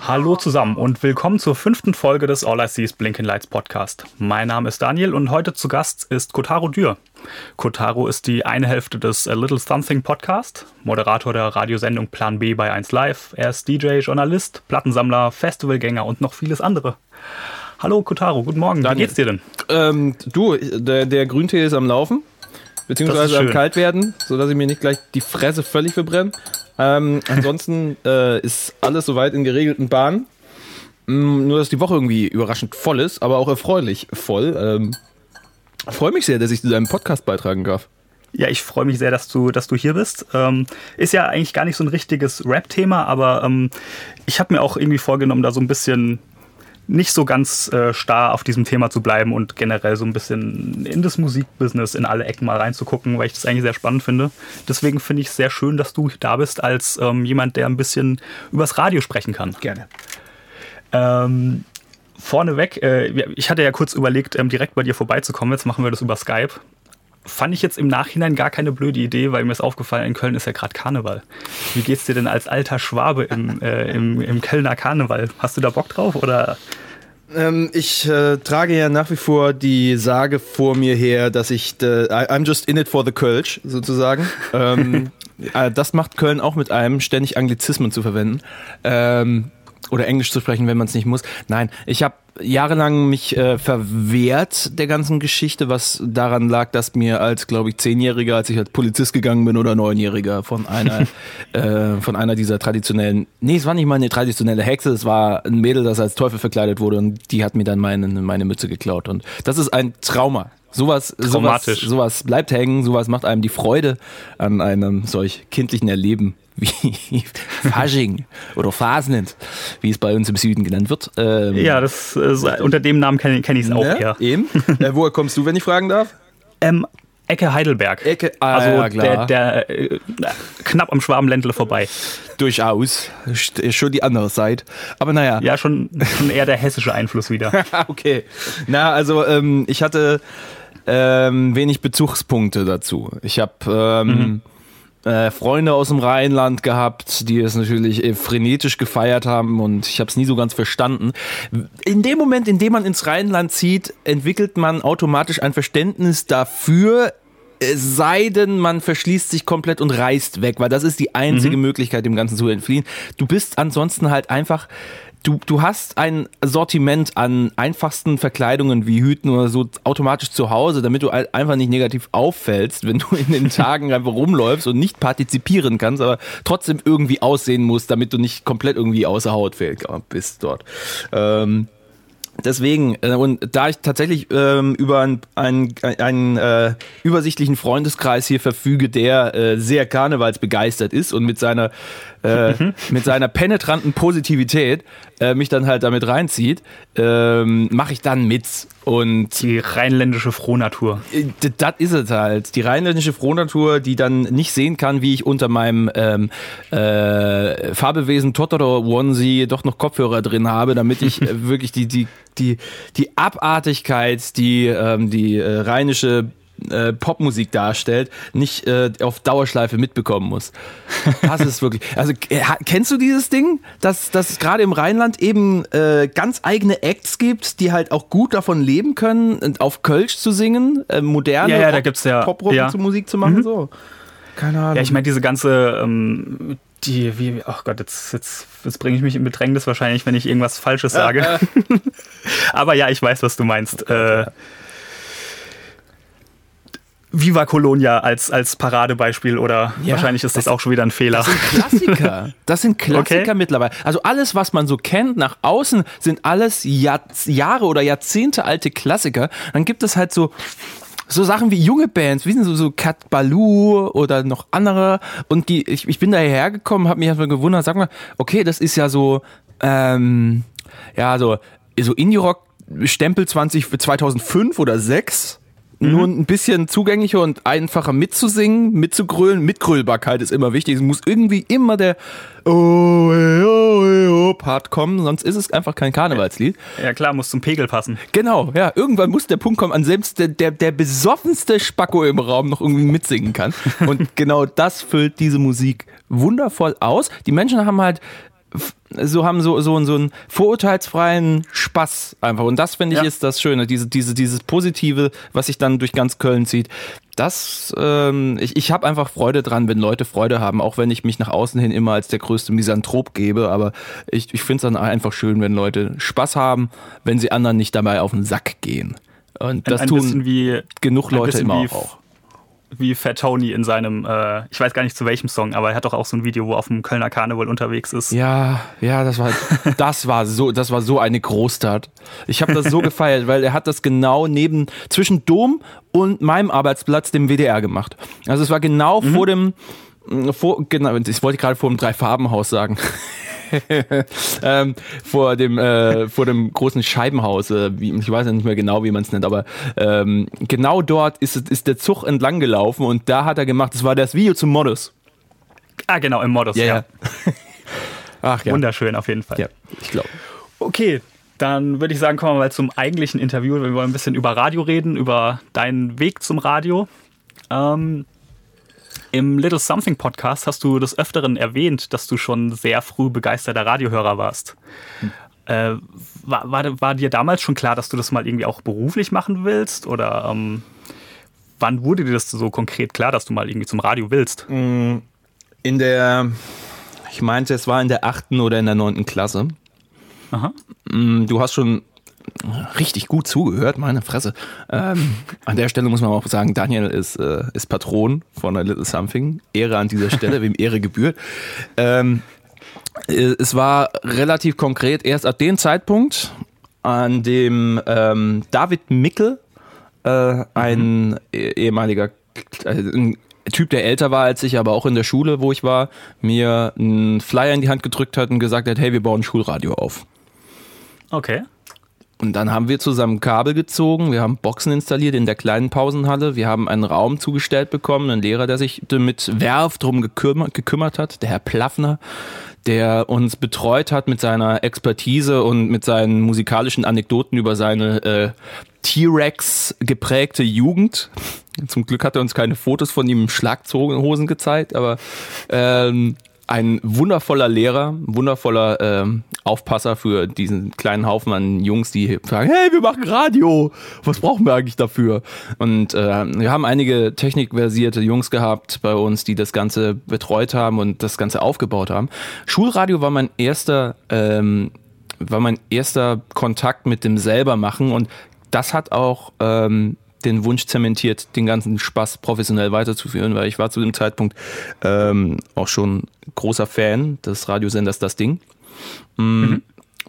Hallo zusammen und willkommen zur fünften Folge des All I See is Blinking Lights Podcast. Mein Name ist Daniel und heute zu Gast ist Kotaro Dürr. Kotaro ist die eine Hälfte des A Little Something Podcast, Moderator der Radiosendung Plan B bei 1 Live. Er ist DJ, Journalist, Plattensammler, Festivalgänger und noch vieles andere. Hallo Kotaro, guten Morgen. Daniel. Wie geht's dir denn? Ähm, du, der, der Grüntee ist am Laufen, beziehungsweise am schön. kalt werden, sodass ich mir nicht gleich die Fresse völlig verbrenne. Ähm, ansonsten äh, ist alles soweit in geregelten Bahnen. Mm, nur, dass die Woche irgendwie überraschend voll ist, aber auch erfreulich voll. Ähm, freue mich sehr, dass ich zu deinem Podcast beitragen darf. Ja, ich freue mich sehr, dass du, dass du hier bist. Ähm, ist ja eigentlich gar nicht so ein richtiges Rap-Thema, aber ähm, ich habe mir auch irgendwie vorgenommen, da so ein bisschen nicht so ganz äh, starr auf diesem Thema zu bleiben und generell so ein bisschen in das Musikbusiness in alle Ecken mal reinzugucken, weil ich das eigentlich sehr spannend finde. Deswegen finde ich es sehr schön, dass du da bist als ähm, jemand, der ein bisschen übers Radio sprechen kann. Gerne. Ähm, vorneweg, äh, ich hatte ja kurz überlegt, ähm, direkt bei dir vorbeizukommen. Jetzt machen wir das über Skype. Fand ich jetzt im Nachhinein gar keine blöde Idee, weil mir ist aufgefallen, in Köln ist ja gerade Karneval. Wie geht's dir denn als alter Schwabe im, äh, im, im Kölner Karneval? Hast du da Bock drauf oder? Ähm, ich äh, trage ja nach wie vor die Sage vor mir her, dass ich, äh, I'm just in it for the Kölsch, sozusagen. ähm, äh, das macht Köln auch mit einem, ständig Anglizismen zu verwenden. Ähm, oder Englisch zu sprechen, wenn man es nicht muss. Nein, ich habe jahrelang mich äh, verwehrt der ganzen Geschichte, was daran lag, dass mir als, glaube ich, Zehnjähriger, als ich als Polizist gegangen bin oder Neunjähriger von einer, äh, von einer dieser traditionellen, nee, es war nicht mal eine traditionelle Hexe, es war ein Mädel, das als Teufel verkleidet wurde und die hat mir dann meine, meine Mütze geklaut. Und das ist ein Trauma. Sowas, sowas, sowas bleibt hängen, sowas macht einem die Freude an einem solch kindlichen Erleben wie Fasching oder Fasnet, wie es bei uns im Süden genannt wird. Ähm, Ja, das äh, unter dem Namen kenne kenn ich es auch ne? eher. Eben. äh, woher kommst du, wenn ich fragen darf? Ähm, Ecke Heidelberg. Ecke, ah, also ja, klar. der, der äh, knapp am Schwabenländle vorbei. Durchaus. St- Schon die andere Seite. Aber naja. Ja, schon, schon eher der hessische Einfluss wieder. okay. Na, also ähm, ich hatte ähm, wenig Bezugspunkte dazu. Ich habe ähm, äh, Freunde aus dem Rheinland gehabt, die es natürlich äh, frenetisch gefeiert haben und ich habe es nie so ganz verstanden. In dem Moment, in dem man ins Rheinland zieht, entwickelt man automatisch ein Verständnis dafür, es sei denn, man verschließt sich komplett und reist weg, weil das ist die einzige Möglichkeit, dem Ganzen zu entfliehen. Du bist ansonsten halt einfach, du, du hast ein Sortiment an einfachsten Verkleidungen wie Hüten oder so automatisch zu Hause, damit du einfach nicht negativ auffällst, wenn du in den Tagen einfach rumläufst und nicht partizipieren kannst, aber trotzdem irgendwie aussehen musst, damit du nicht komplett irgendwie außer Haut bist dort. Ähm, Deswegen, äh, und da ich tatsächlich ähm, über einen, einen, einen äh, übersichtlichen Freundeskreis hier verfüge, der äh, sehr karnevalsbegeistert ist und mit seiner, äh, mit seiner penetranten Positivität äh, mich dann halt damit reinzieht, ähm, mache ich dann mit. Und Die rheinländische Frohnatur. äh, das ist es halt. Die rheinländische Frohnatur, die dann nicht sehen kann, wie ich unter meinem ähm, äh, Fabelwesen Totoro Onesie doch noch Kopfhörer drin habe, damit ich äh, wirklich die, die, die, die Abartigkeit, die ähm, die rheinische äh, Popmusik darstellt, nicht äh, auf Dauerschleife mitbekommen muss. Das ist wirklich. Also äh, kennst du dieses Ding, dass, dass es gerade im Rheinland eben äh, ganz eigene Acts gibt, die halt auch gut davon leben können, auf Kölsch zu singen, äh, moderne Ja, ja, da gibt's ja- Poprock ja. zu Musik zu machen, so. Keine Ahnung. Ja, ich meine, diese ganze, ähm, die, wie, ach Gott, jetzt, jetzt, jetzt bringe ich mich in Bedrängnis wahrscheinlich, wenn ich irgendwas Falsches sage. Aber ja, ich weiß, was du meinst. Äh, Viva Colonia als, als Paradebeispiel oder Ja, wahrscheinlich ist das, auch schon wieder ein Fehler. Klassiker. Das sind Klassiker Okay. mittlerweile. Also alles, was man so kennt nach außen, sind alles Jahr, Jahre oder Jahrzehnte alte Klassiker. Dann gibt es halt so so Sachen wie junge Bands, wie sind so, so Cat Baloo oder noch andere. Und die, ich, ich bin da hergekommen, habe mich einfach gewundert, sag mal, okay, das ist ja so, ähm, ja, so, so Indie-Rock Stempel 20, 2005 oder 6 nur ein bisschen zugänglicher und einfacher mitzusingen, mitzugrölen. Mitgrölbarkeit ist immer wichtig. Es muss irgendwie immer der oh, oh, oh Part kommen, sonst ist es einfach kein Karnevalslied. Ja klar, muss zum Pegel passen. Genau, ja. Irgendwann muss der Punkt kommen, an selbst der, der, der besoffenste Spacko im Raum noch irgendwie mitsingen kann. Und genau das füllt diese Musik wundervoll aus. Die Menschen haben halt so haben so, so, so einen vorurteilsfreien Spaß einfach. Und das finde ich ja. ist das Schöne, diese, diese, dieses Positive, was sich dann durch ganz Köln zieht. Das, ähm, ich, ich habe einfach Freude dran, wenn Leute Freude haben, auch wenn ich mich nach außen hin immer als der größte Misanthrop gebe. Aber ich, ich finde es dann einfach schön, wenn Leute Spaß haben, wenn sie anderen nicht dabei auf den Sack gehen. Und das ein, ein tun wie, genug Leute immer auch wie Fat Tony in seinem, äh, ich weiß gar nicht zu welchem Song, aber er hat doch auch so ein Video, wo er auf dem Kölner Karneval unterwegs ist. Ja, ja, das war, das war so, das war so eine Großtat. Ich habe das so gefeiert, weil er hat das genau neben, zwischen Dom und meinem Arbeitsplatz, dem WDR gemacht. Also es war genau mhm. vor dem, vor, genau, ich wollte gerade vor dem Drei-Farben-Haus sagen. ähm, vor dem äh, vor dem großen Scheibenhaus, äh, wie, ich weiß ja nicht mehr genau, wie man es nennt, aber ähm, genau dort ist, ist der Zug entlang gelaufen und da hat er gemacht, das war das Video zum Modus. Ah, genau, im Modus, yeah, ja. Ach ja. Wunderschön auf jeden Fall. Ja, ich glaube. Okay, dann würde ich sagen, kommen wir mal zum eigentlichen Interview. Wir wollen ein bisschen über Radio reden, über deinen Weg zum Radio. Ähm, im Little Something Podcast hast du des Öfteren erwähnt, dass du schon sehr früh begeisterter Radiohörer warst. Hm. Äh, war, war, war, dir damals schon klar, dass du das mal irgendwie auch beruflich machen willst? Oder ähm, wann wurde dir das so konkret klar, dass du mal irgendwie zum Radio willst? Hm, in der, ich meinte, es war in der achten oder in der neunten Klasse. Aha. Hm, du hast schon richtig gut zugehört, meine Fresse. Ähm, an der Stelle muss man auch sagen, Daniel ist, äh, ist Patron von A Little Something. Ehre an dieser Stelle, wem Ehre gebührt. Ähm, äh, es war relativ konkret erst ab dem Zeitpunkt, an dem ähm, David Mickel, äh, ein mhm. ehemaliger äh, ein Typ, der älter war als ich, aber auch in der Schule, wo ich war, mir einen Flyer in die Hand gedrückt hat und gesagt hat, hey, wir bauen ein Schulradio auf. Okay. Und dann haben wir zusammen Kabel gezogen, wir haben Boxen installiert in der kleinen Pausenhalle, wir haben einen Raum zugestellt bekommen, einen Lehrer, der sich mit Werf drum gekümmert, gekümmert hat, der Herr Plaffner, der uns betreut hat mit seiner Expertise und mit seinen musikalischen Anekdoten über seine äh, T-Rex geprägte Jugend. Zum Glück hat er uns keine Fotos von ihm im Schlaghosen gezeigt, aber ähm, ein wundervoller Lehrer, wundervoller ähm, Aufpasser für diesen kleinen Haufen an Jungs, die sagen, hey, wir machen Radio, was brauchen wir eigentlich dafür? Und äh, wir haben einige technikversierte Jungs gehabt bei uns, die das Ganze betreut haben und das Ganze aufgebaut haben. Schulradio war mein erster, ähm, war mein erster Kontakt mit dem selber machen und das hat auch ähm, den Wunsch zementiert, den ganzen Spaß professionell weiterzuführen, weil ich war zu dem Zeitpunkt ähm, auch schon großer Fan des Radiosenders Das Ding. Mm, mhm.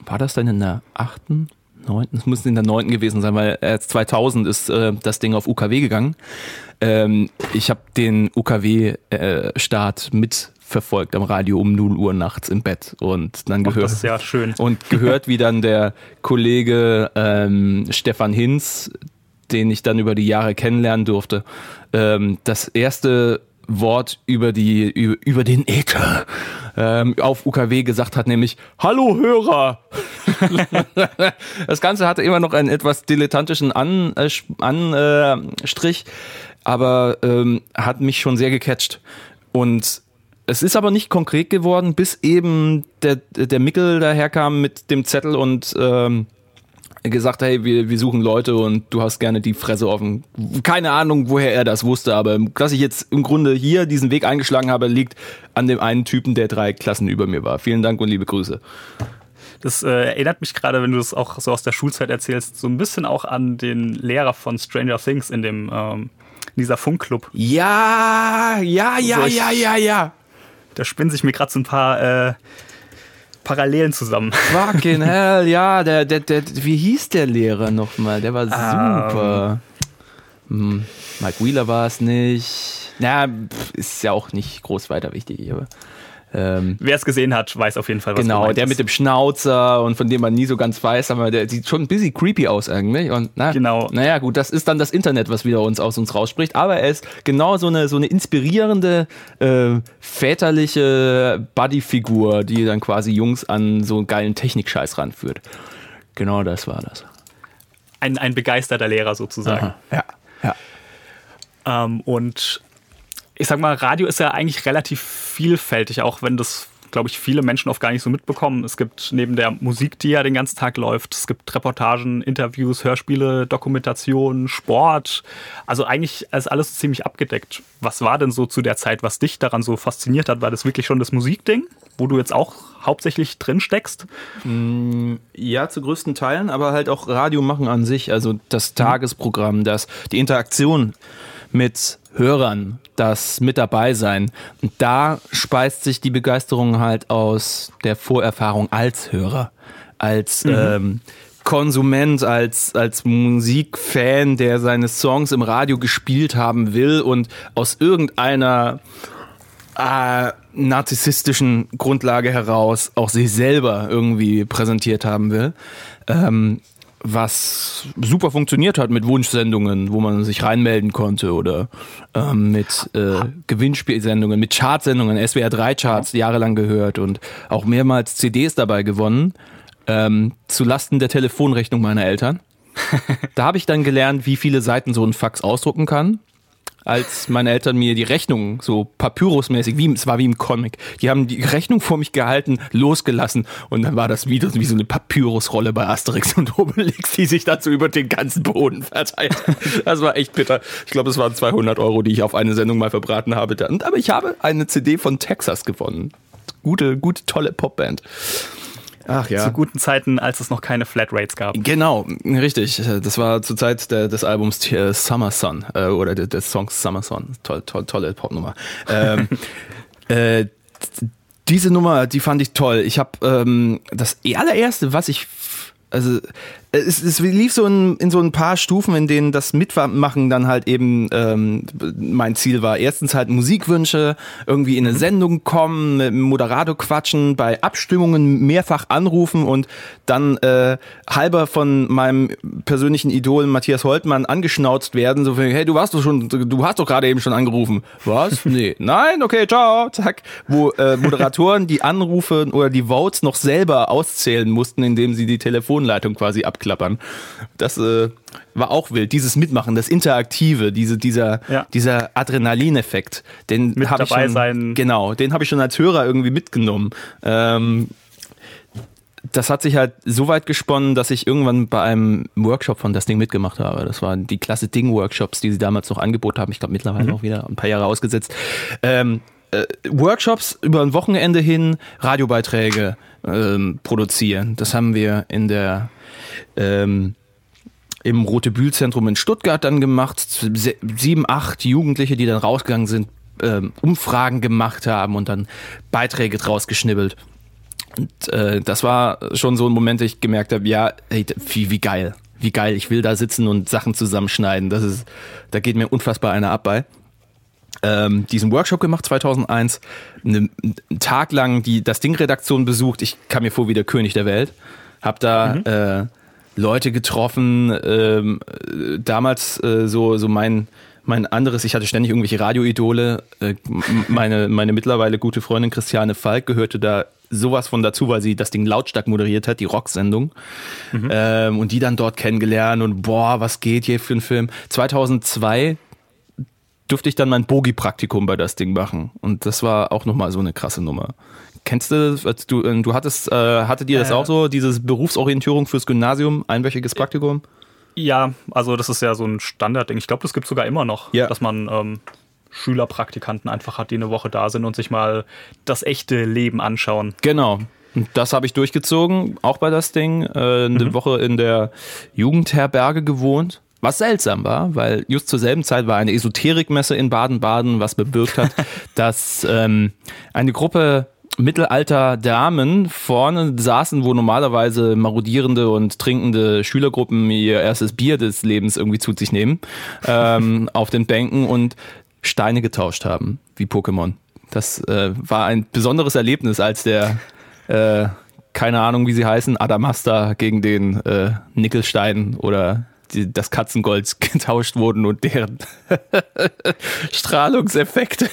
War das dann in der achten, neunten? Es muss in der neunten gewesen sein, weil äh, 2000 ist äh, das Ding auf UKW gegangen. Ähm, ich habe den UKW-Start äh, mit verfolgt am Radio um 0 Uhr nachts im Bett und dann gehört ist ja und gehört wie dann der Kollege ähm, Stefan Hinz den ich dann über die Jahre kennenlernen durfte, ähm, das erste Wort über die über, über den Äther ähm, auf UKW gesagt hat, nämlich Hallo Hörer. das Ganze hatte immer noch einen etwas dilettantischen Anstrich, An, äh, aber ähm, hat mich schon sehr gecatcht. Und es ist aber nicht konkret geworden, bis eben der, der Mickel daherkam mit dem Zettel und ähm, gesagt, hey, wir, wir suchen Leute und du hast gerne die Fresse offen. Keine Ahnung, woher er das wusste, aber dass ich jetzt im Grunde hier diesen Weg eingeschlagen habe, liegt an dem einen Typen, der drei Klassen über mir war. Vielen Dank und liebe Grüße. Das äh, erinnert mich gerade, wenn du das auch so aus der Schulzeit erzählst, so ein bisschen auch an den Lehrer von Stranger Things in dem ähm, in dieser Funkclub. Ja, ja, ja, so ich, ja, ja, ja. Da spinnen sich mir gerade so ein paar äh, Parallelen zusammen. Fucking hell, ja, der, der, der, wie hieß der Lehrer nochmal? Der war ähm. super. Um. Hm, Mike Wheeler war es nicht. Na, ist ja auch nicht groß weiter wichtig, aber Ähm, Wer es gesehen hat, weiß auf jeden Fall, was Genau, der ist. mit dem Schnauzer und von dem man nie so ganz weiß, aber der sieht schon ein bisschen creepy aus eigentlich. Und na, genau. naja, gut, das ist dann das Internet, was wieder uns aus uns rausspricht. Aber er ist genau so eine, so eine inspirierende, äh, väterliche Buddy-Figur, die dann quasi Jungs an so einen geilen Technikscheiß ranführt. Genau das war das. Ein, ein begeisterter Lehrer sozusagen. Aha. Ja, ja. Ähm, und ich sag mal, Radio ist ja eigentlich relativ vielfältig, auch wenn das, glaube ich, viele Menschen oft gar nicht so mitbekommen. Es gibt neben der Musik, die ja den ganzen Tag läuft, es gibt Reportagen, Interviews, Hörspiele, Dokumentationen, Sport. Also eigentlich ist alles ziemlich abgedeckt. Was war denn so zu der Zeit, was dich daran so fasziniert hat? War das wirklich schon das Musikding, wo du jetzt auch hauptsächlich drin steckst? Mm, ja, zu größten Teilen, aber halt auch Radio machen an sich, also das Tagesprogramm, das, die Interaktion mit Hörern, das mit dabei sein. Und da speist sich die Begeisterung halt aus der Vorerfahrung als Hörer, als mhm. ähm, Konsument, als, als Musikfan, der seine Songs im Radio gespielt haben will und aus irgendeiner äh, narzissstischen Grundlage heraus auch sich selber irgendwie präsentiert haben will. Ähm, was super funktioniert hat mit Wunschsendungen, wo man sich reinmelden konnte oder ähm, mit äh, Gewinnspielsendungen, mit Chartsendungen, SWR 3 Charts jahrelang gehört und auch mehrmals CDs dabei gewonnen, ähm, zu Lasten der Telefonrechnung meiner Eltern. da habe ich dann gelernt, wie viele Seiten so ein Fax ausdrucken kann als meine Eltern mir die Rechnung so papyrusmäßig, wie, es war wie im Comic, die haben die Rechnung vor mich gehalten, losgelassen und dann war das wieder wie so eine Papyrusrolle bei Asterix und Obelix, die sich dazu über den ganzen Boden verteilt. Das war echt bitter. Ich glaube, es waren 200 Euro, die ich auf eine Sendung mal verbraten habe. Aber ich habe eine CD von Texas gewonnen. Gute, gute, tolle Popband. Ach ja. Zu guten Zeiten, als es noch keine Flatrates gab. Genau, richtig. Das war zur Zeit der, des Albums äh, Summer Sun äh, oder des Songs Summer Sun. Toll, toll, tolle Popnummer. ähm, äh, diese Nummer, die fand ich toll. Ich habe ähm, das allererste, was ich also es, es lief so in, in, so ein paar Stufen, in denen das Mitmachen dann halt eben ähm, mein Ziel war. Erstens halt Musikwünsche, irgendwie in eine mhm. Sendung kommen, mit Moderator quatschen, bei Abstimmungen mehrfach anrufen und dann äh, halber von meinem persönlichen Idol Matthias Holtmann angeschnauzt werden, so hey, du warst doch schon, du hast doch gerade eben schon angerufen. Was? nee. Nein? Okay, ciao. Zack. Wo äh, Moderatoren die Anrufe oder die Votes noch selber auszählen mussten, indem sie die Telefonleitung quasi abklären abklappern. Das äh, war auch wild. Dieses Mitmachen, das Interaktive, diese, dieser, ja. dieser Adrenalineffekt, den habe ich schon, sein. genau, den habe ich schon als Hörer irgendwie mitgenommen. Ähm, das hat sich halt so weit gesponnen, dass ich irgendwann bei einem Workshop von das Ding mitgemacht habe. Das waren die klasse Ding-Workshops, die sie damals noch angeboten haben. Ich glaube mittlerweile mhm. auch wieder ein paar Jahre ausgesetzt. Ähm, äh, Workshops über ein Wochenende hin, Radiobeiträge ähm, produzieren. Das haben wir in der ähm, im Rote Bühl-Zentrum in Stuttgart dann gemacht. Sieben, acht Jugendliche, die dann rausgegangen sind, ähm, Umfragen gemacht haben und dann Beiträge draus geschnibbelt. Und äh, das war schon so ein Moment, ich gemerkt habe, ja, hey, wie, wie geil, wie geil, ich will da sitzen und Sachen zusammenschneiden. Das ist, da geht mir unfassbar einer ab bei. Ähm, diesen Workshop gemacht 2001, einen, einen Tag lang die das Ding Redaktion besucht. Ich kam mir vor wie der König der Welt, hab da mhm. äh, Leute getroffen. Ähm, damals äh, so, so mein, mein anderes, ich hatte ständig irgendwelche Radioidole. Äh, meine, meine mittlerweile gute Freundin Christiane Falk gehörte da sowas von dazu, weil sie das Ding lautstark moderiert hat, die Rocksendung. Mhm. Ähm, und die dann dort kennengelernt und boah, was geht hier für ein Film. 2002 durfte ich dann mein Bogi-Praktikum bei das Ding machen. Und das war auch nochmal so eine krasse Nummer. Kennst du das? Du, äh, du hattest, äh, hattet ihr das äh, auch so, diese Berufsorientierung fürs Gymnasium, einwöchiges Praktikum? Ja, also das ist ja so ein Standardding. Ich glaube, das gibt es sogar immer noch, ja. dass man ähm, Schülerpraktikanten einfach hat, die eine Woche da sind und sich mal das echte Leben anschauen. Genau. Und das habe ich durchgezogen, auch bei das Ding. Äh, eine mhm. Woche in der Jugendherberge gewohnt. Was seltsam war, weil just zur selben Zeit war eine Esoterikmesse in Baden-Baden, was bewirkt hat, dass ähm, eine Gruppe Mittelalter Damen vorne saßen, wo normalerweise marodierende und trinkende Schülergruppen ihr erstes Bier des Lebens irgendwie zu sich nehmen, ähm, auf den Bänken und Steine getauscht haben, wie Pokémon. Das äh, war ein besonderes Erlebnis, als der, äh, keine Ahnung, wie sie heißen, Adamasta gegen den äh, Nickelstein oder das Katzengold getauscht wurden und deren Strahlungseffekte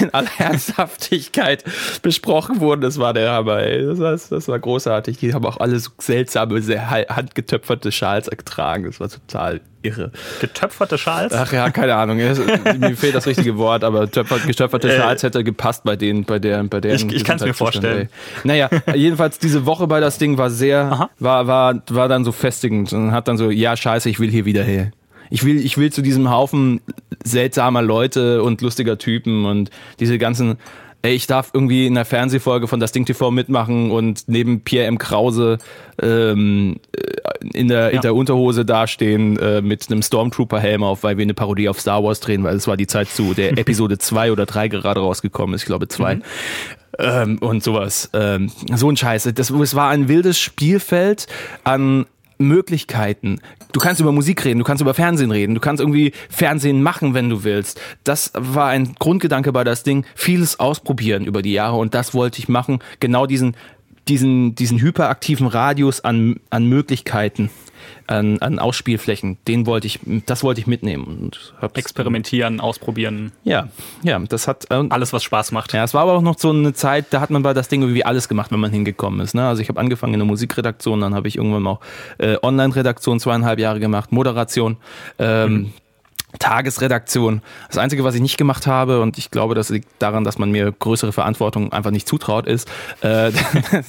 in aller Ernsthaftigkeit besprochen wurden. Das war der Hammer, ey. Das, war, das war großartig. Die haben auch alle so seltsame, sehr handgetöpferte Schals getragen. Das war total irre. Getöpferte Schals? Ach ja, keine Ahnung. Mir fehlt das richtige Wort, aber getöpferte äh, Schals hätte gepasst bei denen, bei der, bei deren. Ich, ich kann es mir vorstellen. Naja, jedenfalls diese Woche bei das Ding war sehr, war, war, war dann so festigend und hat dann so, ja, scheiße, ich will hier wieder her. Ich will, ich will zu diesem Haufen seltsamer Leute und lustiger Typen und diese ganzen ey, ich darf irgendwie in der Fernsehfolge von Das Ding TV mitmachen und neben Pierre M. Krause ähm, äh, in, der, ja. in der Unterhose dastehen äh, mit einem Stormtrooper-Helm auf, weil wir eine Parodie auf Star Wars drehen, weil es war die Zeit zu der Episode 2 oder 3 gerade rausgekommen ist, ich glaube 2. Mhm. Ähm, und sowas. Ähm, so ein Scheiße. Das, es war ein wildes Spielfeld an Möglichkeiten. Du kannst über Musik reden, du kannst über Fernsehen reden, du kannst irgendwie Fernsehen machen, wenn du willst. Das war ein Grundgedanke bei das Ding. Vieles ausprobieren über die Jahre und das wollte ich machen. Genau diesen, diesen, diesen hyperaktiven Radius an, an Möglichkeiten an, an Ausspielflächen, den wollte ich, das wollte ich mitnehmen und experimentieren, ausprobieren. Ja, ja, das hat äh, alles, was Spaß macht. Ja, es war aber auch noch so eine Zeit, da hat man bei das Ding irgendwie alles gemacht, wenn man hingekommen ist. Ne? Also ich habe angefangen in der Musikredaktion, dann habe ich irgendwann auch äh, Online-Redaktion zweieinhalb Jahre gemacht, Moderation. Ähm, mhm. Tagesredaktion. Das Einzige, was ich nicht gemacht habe, und ich glaube, das liegt daran, dass man mir größere Verantwortung einfach nicht zutraut, ist, äh,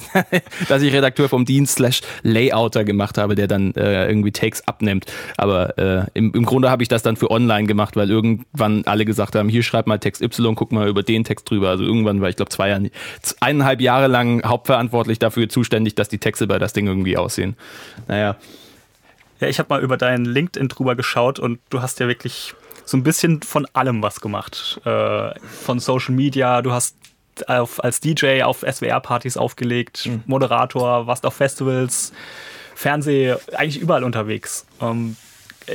dass ich Redakteur vom Dienst slash Layouter gemacht habe, der dann äh, irgendwie Takes abnimmt. Aber äh, im, im Grunde habe ich das dann für online gemacht, weil irgendwann alle gesagt haben, hier schreib mal Text Y, guck mal über den Text drüber. Also irgendwann war ich glaube zwei Jahre, eineinhalb Jahre lang hauptverantwortlich dafür zuständig, dass die Texte bei das Ding irgendwie aussehen. Naja. Ja, ich habe mal über deinen LinkedIn drüber geschaut und du hast ja wirklich so ein bisschen von allem was gemacht. Äh, von Social Media, du hast auf, als DJ auf SWR-Partys aufgelegt, mhm. Moderator, warst auf Festivals, Fernseh, eigentlich überall unterwegs. Ähm,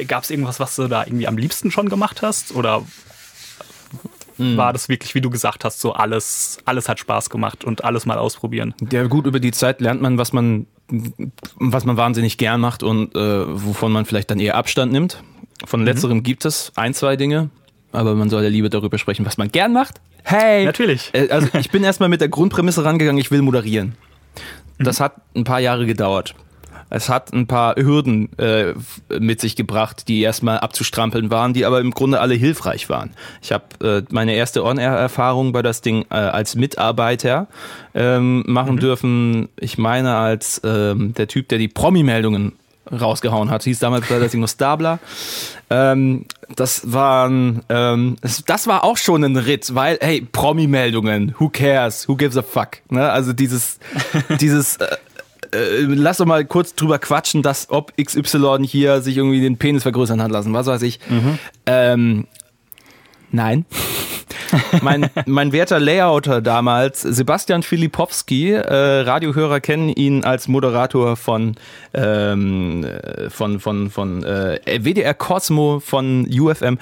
Gab es irgendwas, was du da irgendwie am liebsten schon gemacht hast? Oder mhm. war das wirklich, wie du gesagt hast, so alles, alles hat Spaß gemacht und alles mal ausprobieren? Ja, gut, über die Zeit lernt man, was man was man wahnsinnig gern macht und äh, wovon man vielleicht dann eher Abstand nimmt. Von mhm. letzterem mhm. gibt es ein, zwei Dinge, aber man soll ja lieber darüber sprechen, was man gern macht. Hey! Natürlich. Äh, also ich bin erstmal mit der Grundprämisse rangegangen, ich will moderieren. Das mhm. hat ein paar Jahre gedauert. Es hat ein paar Hürden äh, mit sich gebracht, die erstmal abzustrampeln waren, die aber im Grunde alle hilfreich waren. Ich habe äh, meine erste On-Air-Erfahrung bei das Ding äh, als Mitarbeiter ähm, machen mhm. dürfen. Ich meine als ähm, der Typ, der die Promi-Meldungen rausgehauen hat. Hieß damals bei das Ding noch Stabler. Ähm, das waren, ähm, das, das, war auch schon ein Ritt, weil, hey, Promi-Meldungen, who cares, who gives a fuck, ne? Also dieses, dieses, äh, äh, lass doch mal kurz drüber quatschen, dass ob XY hier sich irgendwie den Penis vergrößern hat lassen, was weiß ich. Mhm. Ähm, nein. mein, mein werter Layouter damals, Sebastian Filipowski, äh, Radiohörer kennen ihn als Moderator von, ähm, von, von, von äh, WDR Cosmo von UFM,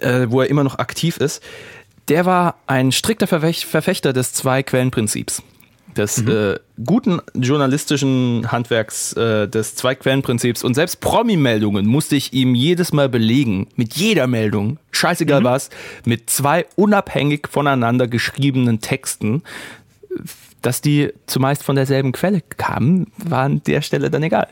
äh, wo er immer noch aktiv ist. Der war ein strikter Verfechter des Zwei-Quellen-Prinzips des mhm. äh, guten journalistischen Handwerks, äh, des Zwei-Quellen-Prinzips und selbst Promi-Meldungen musste ich ihm jedes Mal belegen, mit jeder Meldung, scheißegal mhm. was, mit zwei unabhängig voneinander geschriebenen Texten, dass die zumeist von derselben Quelle kamen, war an der Stelle dann egal.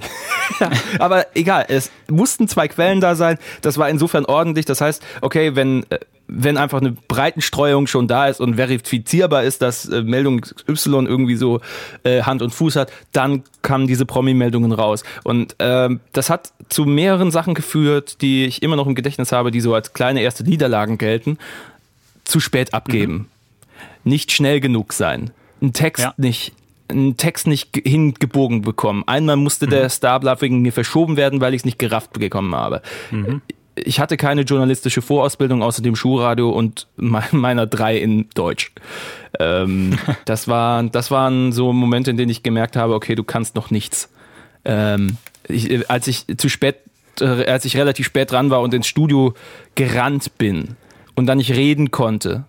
Aber egal, es mussten zwei Quellen da sein. Das war insofern ordentlich. Das heißt, okay, wenn äh, wenn einfach eine Breitenstreuung schon da ist und verifizierbar ist, dass äh, Meldung Y irgendwie so äh, Hand und Fuß hat, dann kamen diese Promi-Meldungen raus. Und ähm, das hat zu mehreren Sachen geführt, die ich immer noch im Gedächtnis habe, die so als kleine erste Niederlagen gelten. Zu spät abgeben. Mhm. Nicht schnell genug sein. Ein Text ja. nicht einen Text nicht hingebogen bekommen. Einmal musste mhm. der Starbluff wegen mir verschoben werden, weil ich es nicht gerafft bekommen habe. Mhm ich hatte keine journalistische Vorausbildung außer dem Schulradio und meiner drei in Deutsch. Ähm, das, war, das waren so Momente, in denen ich gemerkt habe, okay, du kannst noch nichts. Ähm, ich, als ich zu spät, äh, als ich relativ spät dran war und ins Studio gerannt bin und dann nicht reden konnte,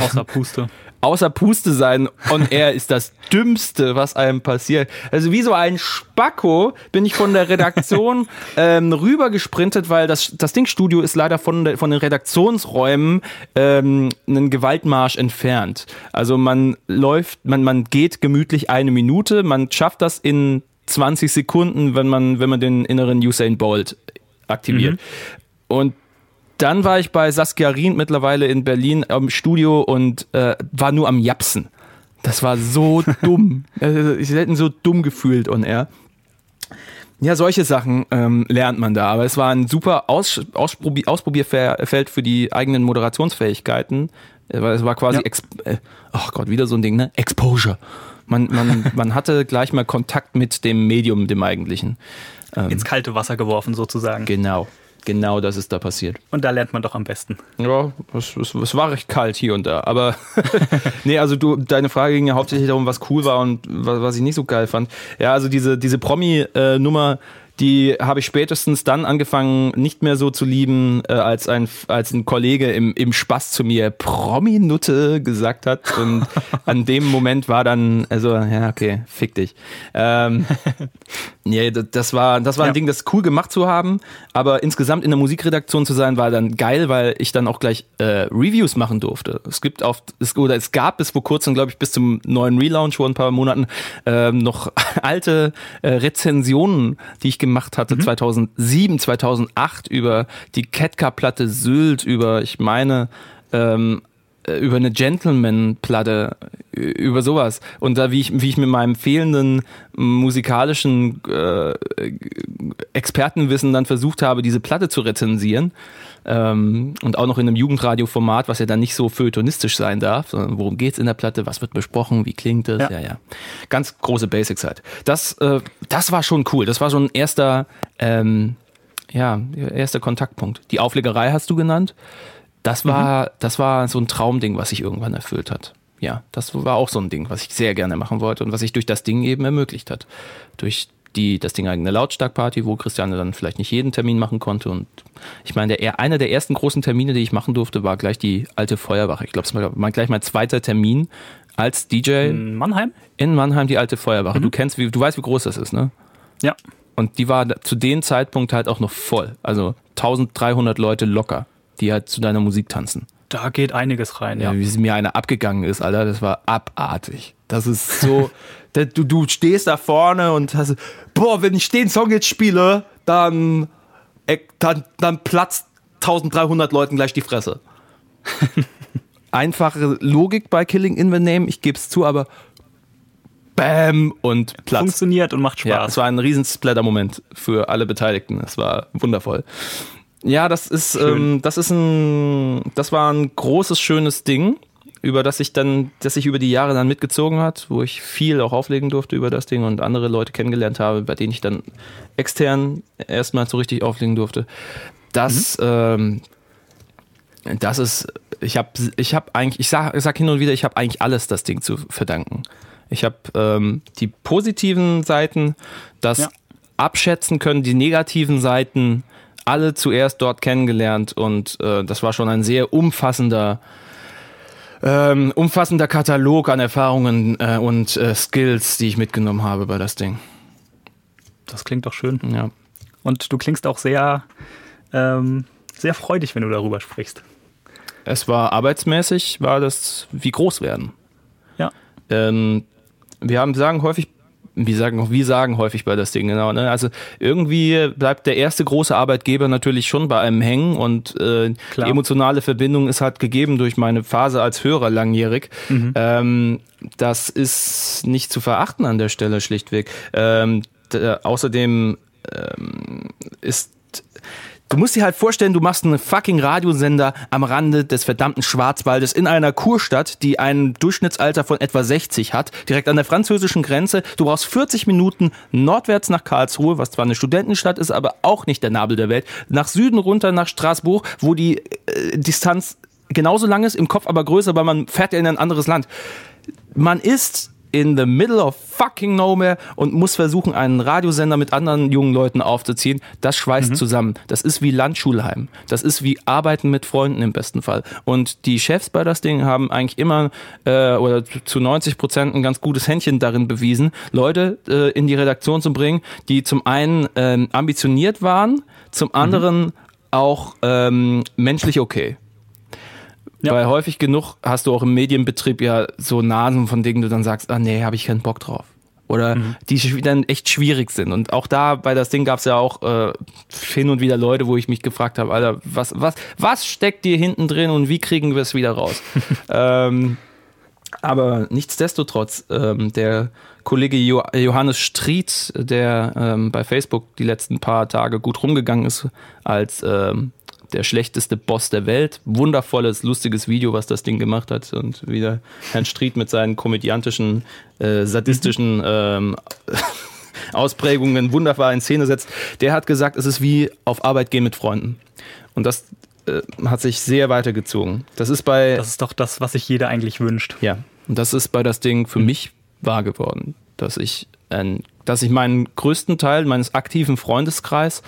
Außer Puste. außer Puste sein und er ist das Dümmste, was einem passiert. Also wie so ein Spacko bin ich von der Redaktion ähm, rüber gesprintet, weil das, das Dingstudio ist leider von, der, von den Redaktionsräumen ähm, einen Gewaltmarsch entfernt. Also man läuft, man, man geht gemütlich eine Minute, man schafft das in 20 Sekunden, wenn man, wenn man den inneren Usain Bolt aktiviert. Und dann war ich bei Saskia Rien mittlerweile in Berlin im Studio und äh, war nur am Japsen. Das war so dumm. Also, ich hätte so dumm gefühlt und er. Ja, solche Sachen ähm, lernt man da. Aber es war ein super Aus Ausprobier Ausprobierfeld für die eigenen Moderationsfähigkeiten. Äh, weil Es war quasi, Ja. Äh, oh Gott, wieder so ein Ding, ne? Exposure. Man, man, man hatte gleich mal Kontakt mit dem Medium, dem eigentlichen. Ins kalte Wasser geworfen sozusagen. Genau, genau das ist da passiert. Und da lernt man doch am besten. Ja, es, es, es war recht kalt hier und da. Aber nee, also du, deine Frage ging ja hauptsächlich darum, was cool war und was, was ich nicht so geil fand. Ja, also diese, diese Promi-Nummer, die habe ich spätestens dann angefangen, nicht mehr so zu lieben, äh, als, ein, als ein Kollege im, im Spaß zu mir Promi-Nutte gesagt hat. Und an dem Moment war dann, also, ja, okay, fick dich. Ähm, Nee, das war, das war ein Ja. Ding, das cool gemacht zu haben, aber insgesamt in der Musikredaktion zu sein, war dann geil, weil ich dann auch gleich äh, Reviews machen durfte. Es gibt auf, es, oder es gab bis vor kurzem, glaube ich, bis zum neuen Relaunch vor ein paar Monaten ähm, noch alte äh, Rezensionen, die ich gemacht hatte 2007, 2008 über die Ketka-Platte Sylt, über, ich meine, ähm, äh, über eine Gentleman-Platte, über sowas. Und da, wie ich, wie ich mit meinem fehlenden musikalischen äh, Expertenwissen dann versucht habe, diese Platte zu rezensieren. Ähm, und auch noch in einem Jugendradioformat, was ja dann nicht so feuilletonistisch sein darf, sondern worum geht's in der Platte, was wird besprochen, wie klingt es, ja, Ja. ja. Ganz große Basics halt. Das, äh, das war schon cool. Das war so ein erster, ähm, ja, erster Kontaktpunkt. Die Auflegerei hast du genannt. Das war, das war so ein Traumding, was sich irgendwann erfüllt hat. Ja, das war auch so ein Ding, was ich sehr gerne machen wollte und was sich durch das Ding eben ermöglicht hat. Durch die, das Ding eigene Lautstarkparty, wo Christiane dann vielleicht nicht jeden Termin machen konnte. Und ich meine, der, einer der ersten großen Termine, die ich machen durfte, war gleich die alte Feuerwache. Ich glaube, es war mein, gleich mein zweiter Termin als DJ In Mannheim? in Mannheim, die alte Feuerwache. Du kennst, wie, du weißt, wie groß das ist, ne? Ja. Und die war zu dem Zeitpunkt halt auch noch voll. Also 1300 Leute locker, die halt zu deiner Musik tanzen. Da geht einiges rein, Ja. ja. Wie es mir eine abgegangen ist, Alter, das war abartig. Das ist so, du, du stehst da vorne und hast, boah, wenn ich den Song jetzt spiele, dann, äh, dann, dann platzt 1300 Leuten gleich die Fresse. Einfache Logik bei Killing in the Name, ich gebe es zu, aber Bam und Platz. Funktioniert und macht Spaß. Ja, es war ein riesen Splatter-Moment für alle Beteiligten. Es war wundervoll. Ja, das ist, ähm, das ist ein, das war ein großes, schönes Ding, über das ich dann, das sich über die Jahre dann mitgezogen hat, wo ich viel auch auflegen durfte über das Ding und andere Leute kennengelernt habe, bei denen ich dann extern erstmal so richtig auflegen durfte. Das, ähm, das ist, ich habe, ich habe eigentlich, ich sag, ich sag hin und wieder, ich habe eigentlich alles das Ding zu verdanken. Ich habe ähm, die positiven Seiten, das Ja. abschätzen können, die negativen Seiten alle zuerst dort kennengelernt und äh, das war schon ein sehr umfassender ähm, umfassender Katalog an Erfahrungen äh, und äh, Skills, die ich mitgenommen habe bei das Ding. Das klingt doch schön. Ja. Und du klingst auch sehr, ähm, sehr freudig, wenn du darüber sprichst. Es war arbeitsmäßig, war das wie groß werden. Ja. Ähm, wir haben sagen häufig, wir sagen, wir sagen häufig bei das Ding, genau. Ne? Also irgendwie bleibt der erste große Arbeitgeber natürlich schon bei einem hängen und äh, Klar. die emotionale Verbindung ist halt gegeben durch meine Phase als Hörer langjährig. Ähm, das ist nicht zu verachten an der Stelle schlichtweg. Ähm, d- außerdem ähm, ist Du musst dir halt vorstellen, du machst einen fucking Radiosender am Rande des verdammten Schwarzwaldes in einer Kurstadt, die ein Durchschnittsalter von etwa 60 hat, direkt an der französischen Grenze. Du brauchst 40 Minuten nordwärts nach Karlsruhe, was zwar eine Studentenstadt ist, aber auch nicht der Nabel der Welt, nach Süden runter nach Straßburg, wo die äh, Distanz genauso lang ist, im Kopf aber größer, weil man fährt ja in ein anderes Land. Man ist in the middle of fucking nowhere und muss versuchen, einen Radiosender mit anderen jungen Leuten aufzuziehen. Das schweißt mhm. zusammen. Das ist wie Landschulheim. Das ist wie Arbeiten mit Freunden im besten Fall. Und die Chefs bei das Ding haben eigentlich immer äh, oder zu 90 Prozent ein ganz gutes Händchen darin bewiesen, Leute äh, in die Redaktion zu bringen, die zum einen äh, ambitioniert waren, zum mhm. anderen mhm. auch ähm, menschlich okay. Ja. Weil häufig genug hast du auch im Medienbetrieb ja so Nasen, von denen du dann sagst, ah nee, habe ich keinen Bock drauf. Oder mhm. die dann echt schwierig sind. Und auch da bei das Ding gab es ja auch äh, hin und wieder Leute, wo ich mich gefragt habe, Alter, was, was, was steckt dir hinten drin und wie kriegen wir es wieder raus? ähm, aber nichtsdestotrotz, ähm, der Kollege jo Johannes Stried, der ähm, bei Facebook die letzten paar Tage gut rumgegangen ist als ähm, der schlechteste Boss der Welt. Wundervolles, lustiges Video, was das Ding gemacht hat. Und wieder Herrn Stried mit seinen komödiantischen, äh, sadistischen mhm. ähm, Ausprägungen wunderbar in Szene setzt. Der hat gesagt, es ist wie auf Arbeit gehen mit Freunden. Und das äh, hat sich sehr weitergezogen. Das ist bei. Das ist doch das, was sich jeder eigentlich wünscht. Ja. Und das ist bei das Ding für mhm. mich wahr geworden, dass ich, äh, dass ich meinen größten Teil meines aktiven Freundeskreises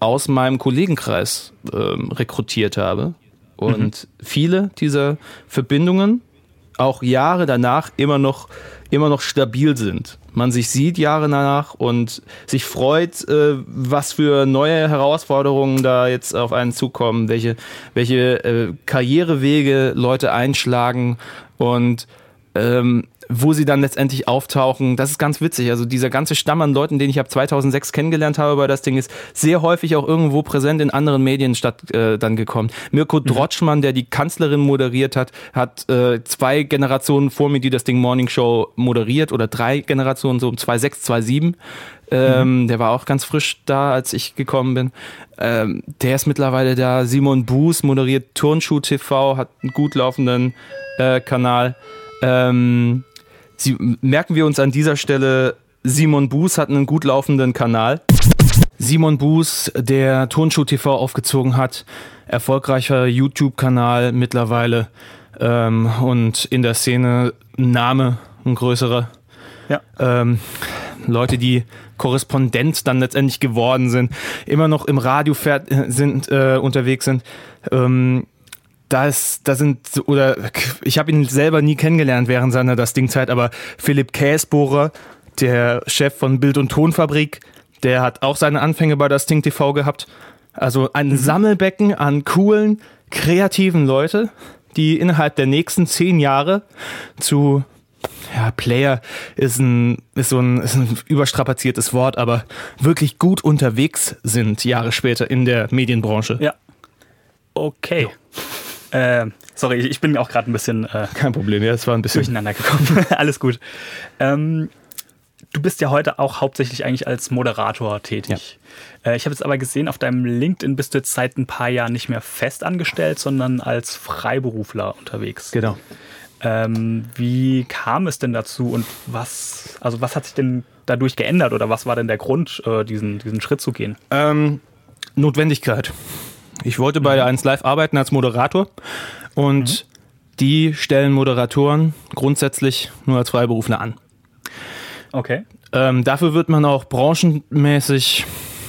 aus meinem Kollegenkreis ähm, rekrutiert habe. Und mhm. viele dieser Verbindungen auch Jahre danach immer noch, immer noch stabil sind. Man sich sieht Jahre danach und sich freut, äh, was für neue Herausforderungen da jetzt auf einen zukommen, welche, welche äh, Karrierewege Leute einschlagen und ähm, wo sie dann letztendlich auftauchen. Das ist ganz witzig. Also dieser ganze Stamm an Leuten, den ich ab 2006 kennengelernt habe bei das Ding, ist sehr häufig auch irgendwo präsent in anderen Medien statt äh, dann gekommen. Mirko mhm. Drotschmann, der die Kanzlerin moderiert hat, hat äh, zwei Generationen vor mir, die das Ding Morning Show moderiert oder drei Generationen, so um 2006, 2007. Ähm, mhm. Der war auch ganz frisch da, als ich gekommen bin. Ähm, der ist mittlerweile da. Simon Buß moderiert Turnschuh TV, hat einen gut laufenden äh, Kanal. Ähm, Sie, merken wir uns an dieser Stelle, Simon Buß hat einen gut laufenden Kanal. Simon Buß, der Turnschuh TV aufgezogen hat, erfolgreicher YouTube-Kanal mittlerweile ähm, und in der Szene ein Name, ein größerer. Ja. Ähm, Leute, die Korrespondent dann letztendlich geworden sind, immer noch im Radio sind, äh, unterwegs sind. Ähm, da ist, da sind, oder ich habe ihn selber nie kennengelernt während seiner Das Ding-Zeit, aber Philipp Käsbohrer, der Chef von Bild- und Tonfabrik, der hat auch seine Anfänge bei Das Ding TV gehabt. Also ein mhm. Sammelbecken an coolen, kreativen Leute, die innerhalb der nächsten zehn Jahre zu ja, Player ist ein, ist so ein, ist ein überstrapaziertes Wort, aber wirklich gut unterwegs sind Jahre später in der Medienbranche. Ja. Okay. Ja. Äh, sorry, ich bin auch gerade ein bisschen. Äh, Kein Problem, ja, es war ein bisschen. Durcheinander gekommen. Alles gut. Ähm, du bist ja heute auch hauptsächlich eigentlich als Moderator tätig. Ja. Äh, ich habe jetzt aber gesehen, auf deinem LinkedIn bist du jetzt seit ein paar Jahren nicht mehr fest angestellt, sondern als Freiberufler unterwegs. Genau. Ähm, wie kam es denn dazu und was, also was hat sich denn dadurch geändert oder was war denn der Grund, äh, diesen, diesen Schritt zu gehen? Ähm, Notwendigkeit. Ich wollte bei 1 Live arbeiten als Moderator und mhm. die stellen Moderatoren grundsätzlich nur als Freiberufler an. Okay. Ähm, dafür wird man auch branchenmäßig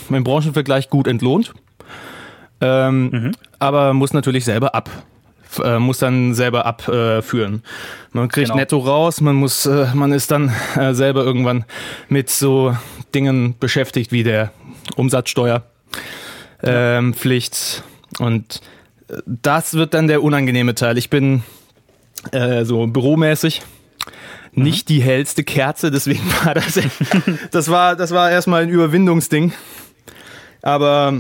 im Branchenvergleich gut entlohnt. Ähm, mhm. Aber muss natürlich selber ab. Äh, muss dann selber abführen. Äh, man kriegt genau. netto raus, man muss, äh, man ist dann äh, selber irgendwann mit so Dingen beschäftigt wie der Umsatzsteuer ähm, Pflicht. Und äh, das wird dann der unangenehme Teil. Ich bin äh, so büromäßig nicht mhm. die hellste Kerze, deswegen war das, das war, das war erstmal ein Überwindungsding. Aber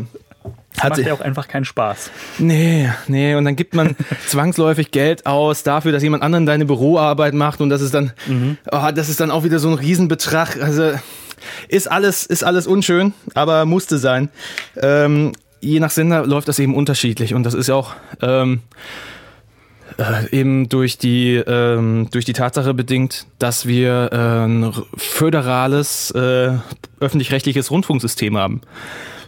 hat macht ja auch einfach keinen Spaß. Nee, nee, und dann gibt man zwangsläufig Geld aus dafür, dass jemand anderen deine Büroarbeit macht und das ist dann, mhm. oh, das ist dann auch wieder so ein Riesenbetrag. Also ist alles, ist alles unschön, aber musste sein. Ähm, je nach Sender läuft das eben unterschiedlich und das ist ja auch ähm, äh, eben durch die, ähm, durch die Tatsache bedingt, dass wir äh, ein föderales äh, öffentlich-rechtliches Rundfunksystem haben.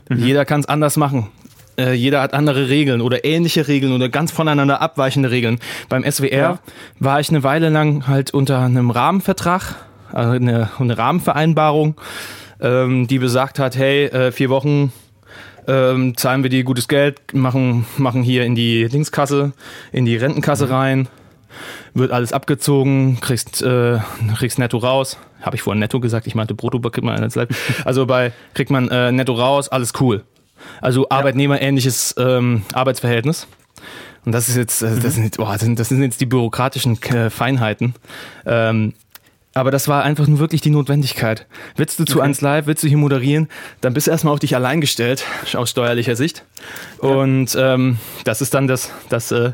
Mhm. Jeder kann es anders machen. äh, jeder hat andere Regeln oder ähnliche Regeln oder ganz voneinander abweichende Regeln. Beim SWR Ja. war ich eine Weile lang halt unter einem Rahmenvertrag, also eine, eine Rahmenvereinbarung, ähm, die besagt hat, hey, äh, vier Wochen ähm, zahlen wir dir gutes Geld, machen, machen hier in die Dingskasse, in die Rentenkasse rein, wird alles abgezogen, kriegst, äh, kriegst netto raus. Habe ich vorhin netto gesagt, ich meinte brutto, kriegt man. Also bei kriegt man äh, netto raus, alles cool. Also arbeitnehmerähnliches ähm, Arbeitsverhältnis. Und das ist jetzt, äh, das, sind, boah, das, sind, das sind jetzt die bürokratischen äh, Feinheiten. Ähm, aber das war einfach nur wirklich die Notwendigkeit. Willst du zu Okay. 1 Live, willst du hier moderieren, dann bist du erstmal auf dich allein gestellt, aus steuerlicher Sicht. Und ähm, das ist dann das, das äh,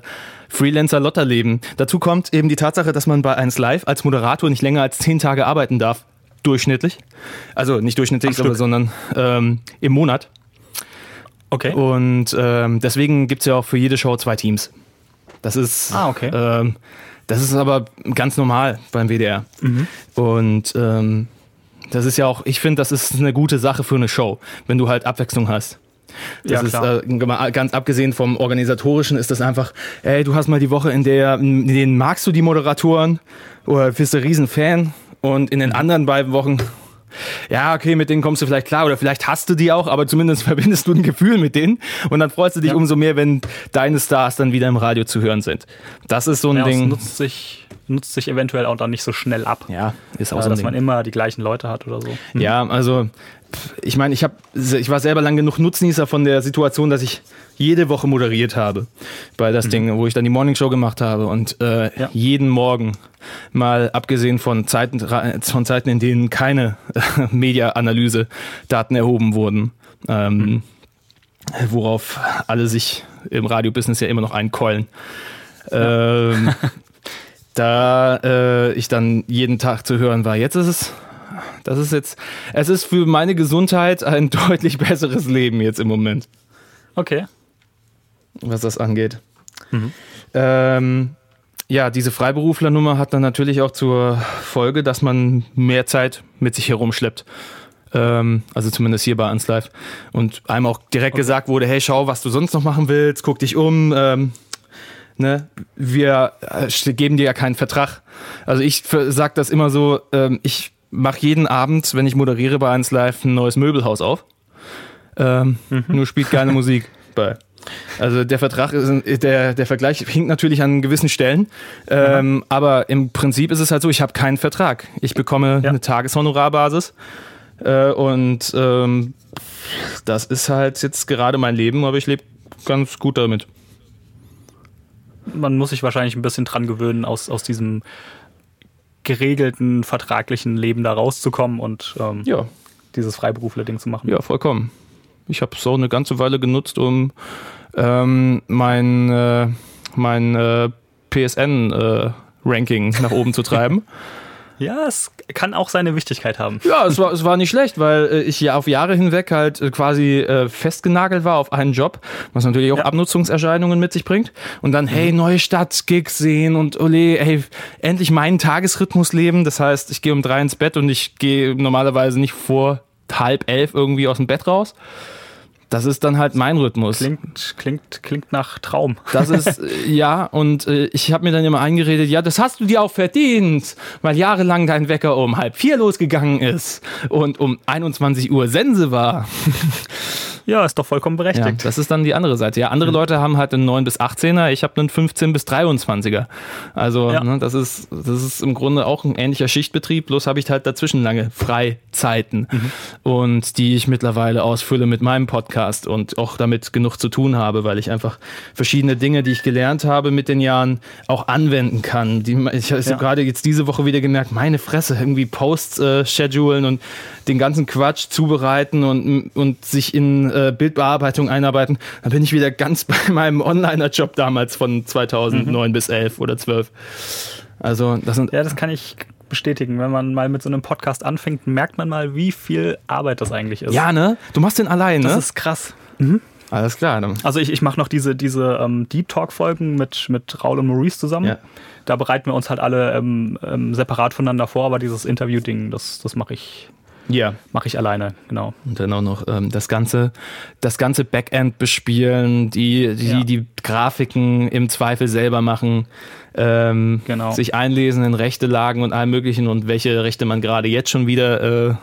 Freelancer-Lotterleben. Dazu kommt eben die Tatsache, dass man bei 1 Live als Moderator nicht länger als 10 Tage arbeiten darf. Durchschnittlich. Also nicht durchschnittlich, aber, sondern ähm, im Monat. Okay. Und ähm, deswegen gibt es ja auch für jede Show zwei Teams. Das ist, Ah, okay. ähm, das ist aber ganz normal beim WDR. Mhm. Und ähm, das ist ja auch, ich finde, das ist eine gute Sache für eine Show, wenn du halt Abwechslung hast. Das Ja, ist äh, ganz abgesehen vom organisatorischen ist das einfach, ey, du hast mal die Woche, in der in denen magst du die Moderatoren oder bist du riesen Fan und in den anderen beiden Wochen ja, okay, mit denen kommst du vielleicht klar oder vielleicht hast du die auch, aber zumindest verbindest du ein Gefühl mit denen und dann freust du dich Ja. umso mehr, wenn deine Stars dann wieder im Radio zu hören sind. Das ist so ein Ja, es Ding. nutzt sich, nutzt sich eventuell auch dann nicht so schnell ab. Ja, ist auch Also, so ein dass man immer die gleichen Leute hat oder so. Ja, also ich meine, ich, hab, ich war selber lang genug Nutznießer von der Situation, dass ich jede Woche moderiert habe bei das Ding, wo ich dann die Morningshow gemacht habe und äh, Ja. jeden Morgen mal abgesehen von Zeiten, von Zeiten, in denen keine Media-Analyse-Daten erhoben wurden, ähm, worauf alle sich im Radiobusiness ja immer noch einkeulen. Ähm, da äh, ich dann jeden Tag zu hören war, jetzt ist es das ist jetzt, es ist für meine Gesundheit ein deutlich besseres Leben jetzt im Moment, Okay. was das angeht. Ähm, ja, diese Freiberuflernummer hat dann natürlich auch zur Folge, dass man mehr Zeit mit sich herumschleppt. Ähm, also zumindest hier bei Live. Und einem auch direkt gesagt wurde, hey, schau, was du sonst noch machen willst, guck dich um. Ähm, ne? Wir äh, geben dir ja keinen Vertrag. Also ich sag das immer so, ähm, ich mache jeden Abend, wenn ich moderiere bei 1 Live, ein neues Möbelhaus auf. Ähm, Nur spielt keine Musik bei. Also der Vertrag ist, der, der Vergleich hinkt natürlich an gewissen Stellen, ähm, aber im Prinzip ist es halt so, ich habe keinen Vertrag. Ich bekomme Ja. eine Tageshonorarbasis äh, und ähm, das ist halt jetzt gerade mein Leben, aber ich lebe ganz gut damit. Man muss sich wahrscheinlich ein bisschen dran gewöhnen, aus, aus diesem geregelten, vertraglichen Leben da rauszukommen und ähm, Ja, dieses Freiberufler-Ding zu machen. Ja, vollkommen. Ich habe es auch eine ganze Weile genutzt, um ähm, mein, äh, mein äh, PSN-Ranking nach oben zu treiben. Ja, es kann auch seine Wichtigkeit haben. Ja, es war, es war nicht schlecht, weil äh, ich ja auf Jahre hinweg halt äh, quasi äh, festgenagelt war auf einen Job, was natürlich auch Ja. Abnutzungserscheinungen mit sich bringt. Und dann, hey, neue Stadt, Gigs sehen und ole, hey, endlich meinen Tagesrhythmus leben. Das heißt, ich gehe um drei ins Bett und ich gehe normalerweise nicht vor halb elf irgendwie aus dem Bett raus. Das ist dann halt mein Rhythmus. Klingt, klingt, klingt nach Traum. Das ist, äh, ja, und äh, ich habe mir dann immer eingeredet, ja, das hast du dir auch verdient, weil jahrelang dein Wecker um halb vier losgegangen ist und um 21 Uhr Sense war. Ja, ist doch vollkommen Ja, berechtigt. das ist dann die andere Seite. Ja, andere Leute haben halt einen 9 bis 18er, ich habe einen 15 bis 23er. Also, Ja. ne, das, ist, das ist im Grunde auch ein ähnlicher Schichtbetrieb, bloß habe ich halt dazwischen lange Freizeiten und die ich mittlerweile ausfülle mit meinem Podcast und auch damit genug zu tun habe, weil ich einfach verschiedene Dinge, die ich gelernt habe mit den Jahren, auch anwenden kann. Die, ich habe Ja. gerade jetzt diese Woche wieder gemerkt, meine Fresse, irgendwie Posts äh, schedulen und den ganzen Quatsch zubereiten und, und sich in äh, Bildbearbeitung einarbeiten. Dann bin ich wieder ganz bei meinem Onliner-Job damals von 2009 bis 11 oder 12. Also das sind Ja, das kann ich bestätigen. Wenn man mal mit so einem Podcast anfängt, merkt man mal, wie viel Arbeit das eigentlich ist. ja ne, du machst den allein das ne? ist krass. Alles klar. Dann. Also ich, ich mache noch diese, diese ähm, Deep Talk-Folgen mit, mit Raul und Maurice zusammen. Ja. Da bereiten wir uns halt alle ähm, ähm, separat voneinander vor, aber dieses Interview-Ding, das, das mache ich Ja. Mache ich alleine, genau. Und dann auch noch ähm, das ganze, das ganze Backend bespielen, die, die, ja. die Grafiken im Zweifel selber machen, ähm, genau. sich einlesen in Rechte-Lagen und allem möglichen und welche Rechte man gerade jetzt schon wieder äh,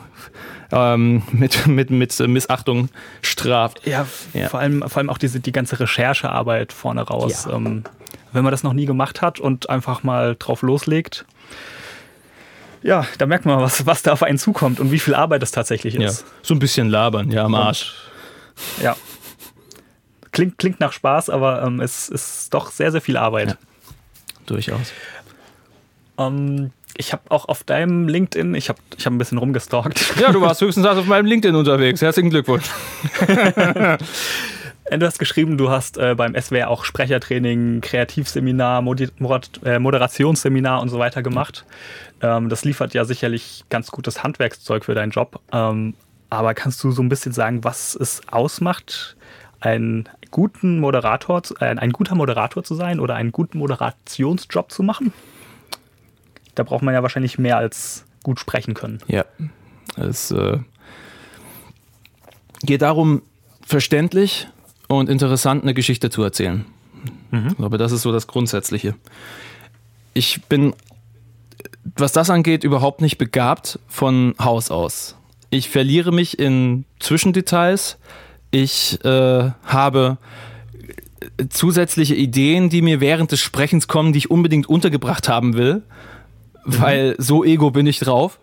ähm, mit, mit, mit Missachtung straft. Ja, ja, Vor, allem, vor allem auch diese, die ganze Recherchearbeit vorne raus. Ja. Ähm, wenn man das noch nie gemacht hat und einfach mal drauf loslegt, ja, da merkt man, was, was da auf einen zukommt und wie viel Arbeit das tatsächlich ist. Ja, so ein bisschen labern, ja, am Arsch. Und, ja. Klingt, klingt nach Spaß, aber ähm, es ist doch sehr, sehr viel Arbeit. Ja, durchaus. Ähm, ich habe auch auf deinem LinkedIn, ich habe ich hab ein bisschen rumgestalkt. Ja, du warst höchstens auf meinem LinkedIn unterwegs. Herzlichen Glückwunsch. Du hast geschrieben, du hast äh, beim SWR auch Sprechertraining, Kreativseminar, Modi äh, Moderationsseminar und so weiter gemacht. Ähm, das liefert ja sicherlich ganz gutes Handwerkszeug für deinen Job. Ähm, aber kannst du so ein bisschen sagen, was es ausmacht, einen guten Moderator, äh, ein guter Moderator zu sein oder einen guten Moderationsjob zu machen? Da braucht man ja wahrscheinlich mehr als gut sprechen können. Ja, es äh, geht darum, verständlich und interessant eine Geschichte zu erzählen. Mhm. Ich glaube, das ist so das Grundsätzliche. Ich bin, was das angeht, überhaupt nicht begabt von Haus aus. Ich verliere mich in Zwischendetails. Ich äh, habe zusätzliche Ideen, die mir während des Sprechens kommen, die ich unbedingt untergebracht haben will, mhm. weil so ego bin ich drauf.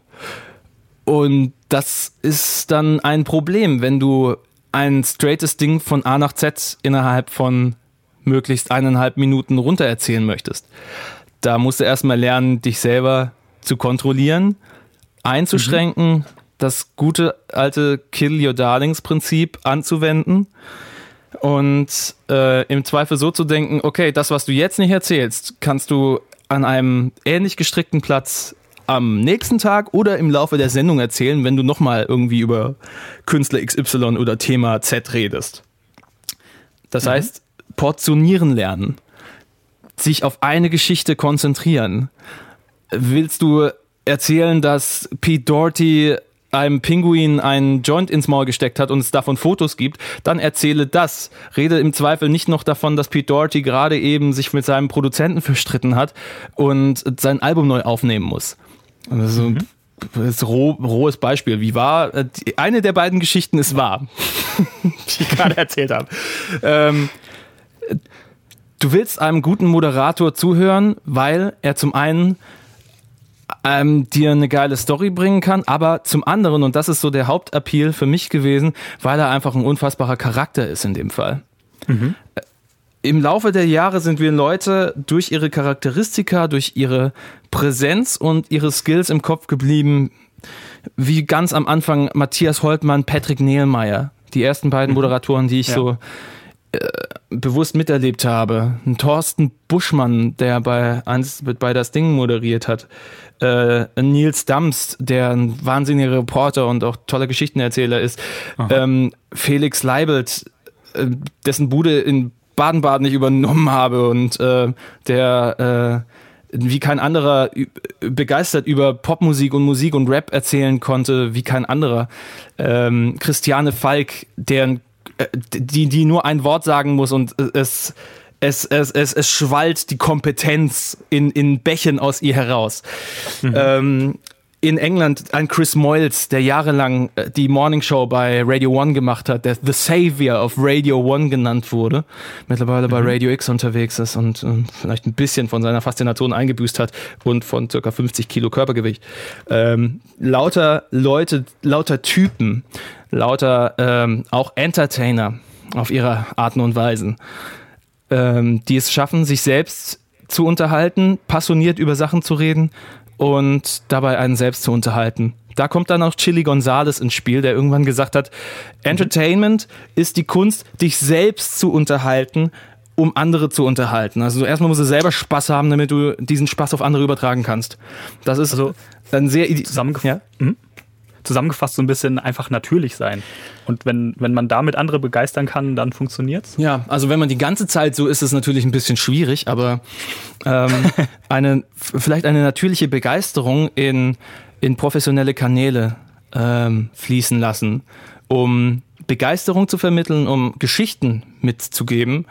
Und das ist dann ein Problem, wenn du ein straightes Ding von A nach Z innerhalb von möglichst eineinhalb Minuten runter erzählen möchtest. Da musst du erstmal lernen, dich selber zu kontrollieren, einzuschränken, mhm. das gute alte Kill Your Darlings Prinzip anzuwenden und äh, im Zweifel so zu denken, okay, das, was du jetzt nicht erzählst, kannst du an einem ähnlich gestrickten Platz am nächsten Tag oder im Laufe der Sendung erzählen, wenn du nochmal irgendwie über Künstler XY oder Thema Z redest. Das mhm. heißt, portionieren lernen, sich auf eine Geschichte konzentrieren. Willst du erzählen, dass Pete Doherty einem Pinguin einen Joint ins Maul gesteckt hat und es davon Fotos gibt, dann erzähle das. Rede im Zweifel nicht noch davon, dass Pete Doherty gerade eben sich mit seinem Produzenten verstritten hat und sein Album neu aufnehmen muss. Also, mhm. Das ist roh, rohes Beispiel. Wie war, äh, eine der beiden Geschichten ist wahr, die ich gerade erzählt habe. Ähm, du willst einem guten Moderator zuhören, weil er zum einen ähm, dir eine geile Story bringen kann, aber zum anderen, und das ist so der Hauptappeal für mich gewesen, weil er einfach ein unfassbarer Charakter ist in dem Fall. Mhm im Laufe der Jahre sind wir Leute durch ihre Charakteristika, durch ihre Präsenz und ihre Skills im Kopf geblieben, wie ganz am Anfang Matthias Holtmann, Patrick Nehlmeier, die ersten beiden mhm. Moderatoren, die ich ja. so äh, bewusst miterlebt habe. Ein Thorsten Buschmann, der bei, bei das Ding moderiert hat. Äh, Nils Dams, der ein wahnsinniger Reporter und auch toller Geschichtenerzähler ist. Ähm, Felix Leibelt, äh, dessen Bude in Baden-Baden nicht übernommen habe und äh, der äh, wie kein anderer begeistert über Popmusik und Musik und Rap erzählen konnte, wie kein anderer. Ähm, Christiane Falk, der äh, die, die nur ein Wort sagen muss und es es, es, es, es schwallt die Kompetenz in, in Bächen aus ihr heraus. Mhm. Ähm, in England ein Chris Moyles, der jahrelang äh, die Morning Show bei Radio One gemacht hat, der The Savior of Radio One genannt wurde, mittlerweile mhm. bei Radio X unterwegs ist und, und, vielleicht ein bisschen von seiner Faszination eingebüßt hat und von circa 50 Kilo Körpergewicht. Ähm, lauter Leute, lauter Typen, lauter ähm, auch Entertainer auf ihre Arten und Weisen, ähm, die es schaffen, sich selbst zu unterhalten, passioniert über Sachen zu reden und dabei einen selbst zu unterhalten. Da kommt dann auch Chili Gonzales ins Spiel, der irgendwann gesagt hat, Entertainment ist die Kunst, dich selbst zu unterhalten, um andere zu unterhalten. Also erstmal musst du selber Spaß haben, damit du diesen Spaß auf andere übertragen kannst. Das ist also dann sehr zusammengefasst. Ja? Mhm zusammengefasst so ein bisschen einfach natürlich sein. Und wenn, wenn man damit andere begeistern kann, dann funktioniert's. Ja, also wenn man die ganze Zeit so ist, ist es natürlich ein bisschen schwierig, aber ähm, eine, vielleicht eine natürliche Begeisterung in, in professionelle Kanäle ähm, fließen lassen, um Begeisterung zu vermitteln, um Geschichten mitzugeben,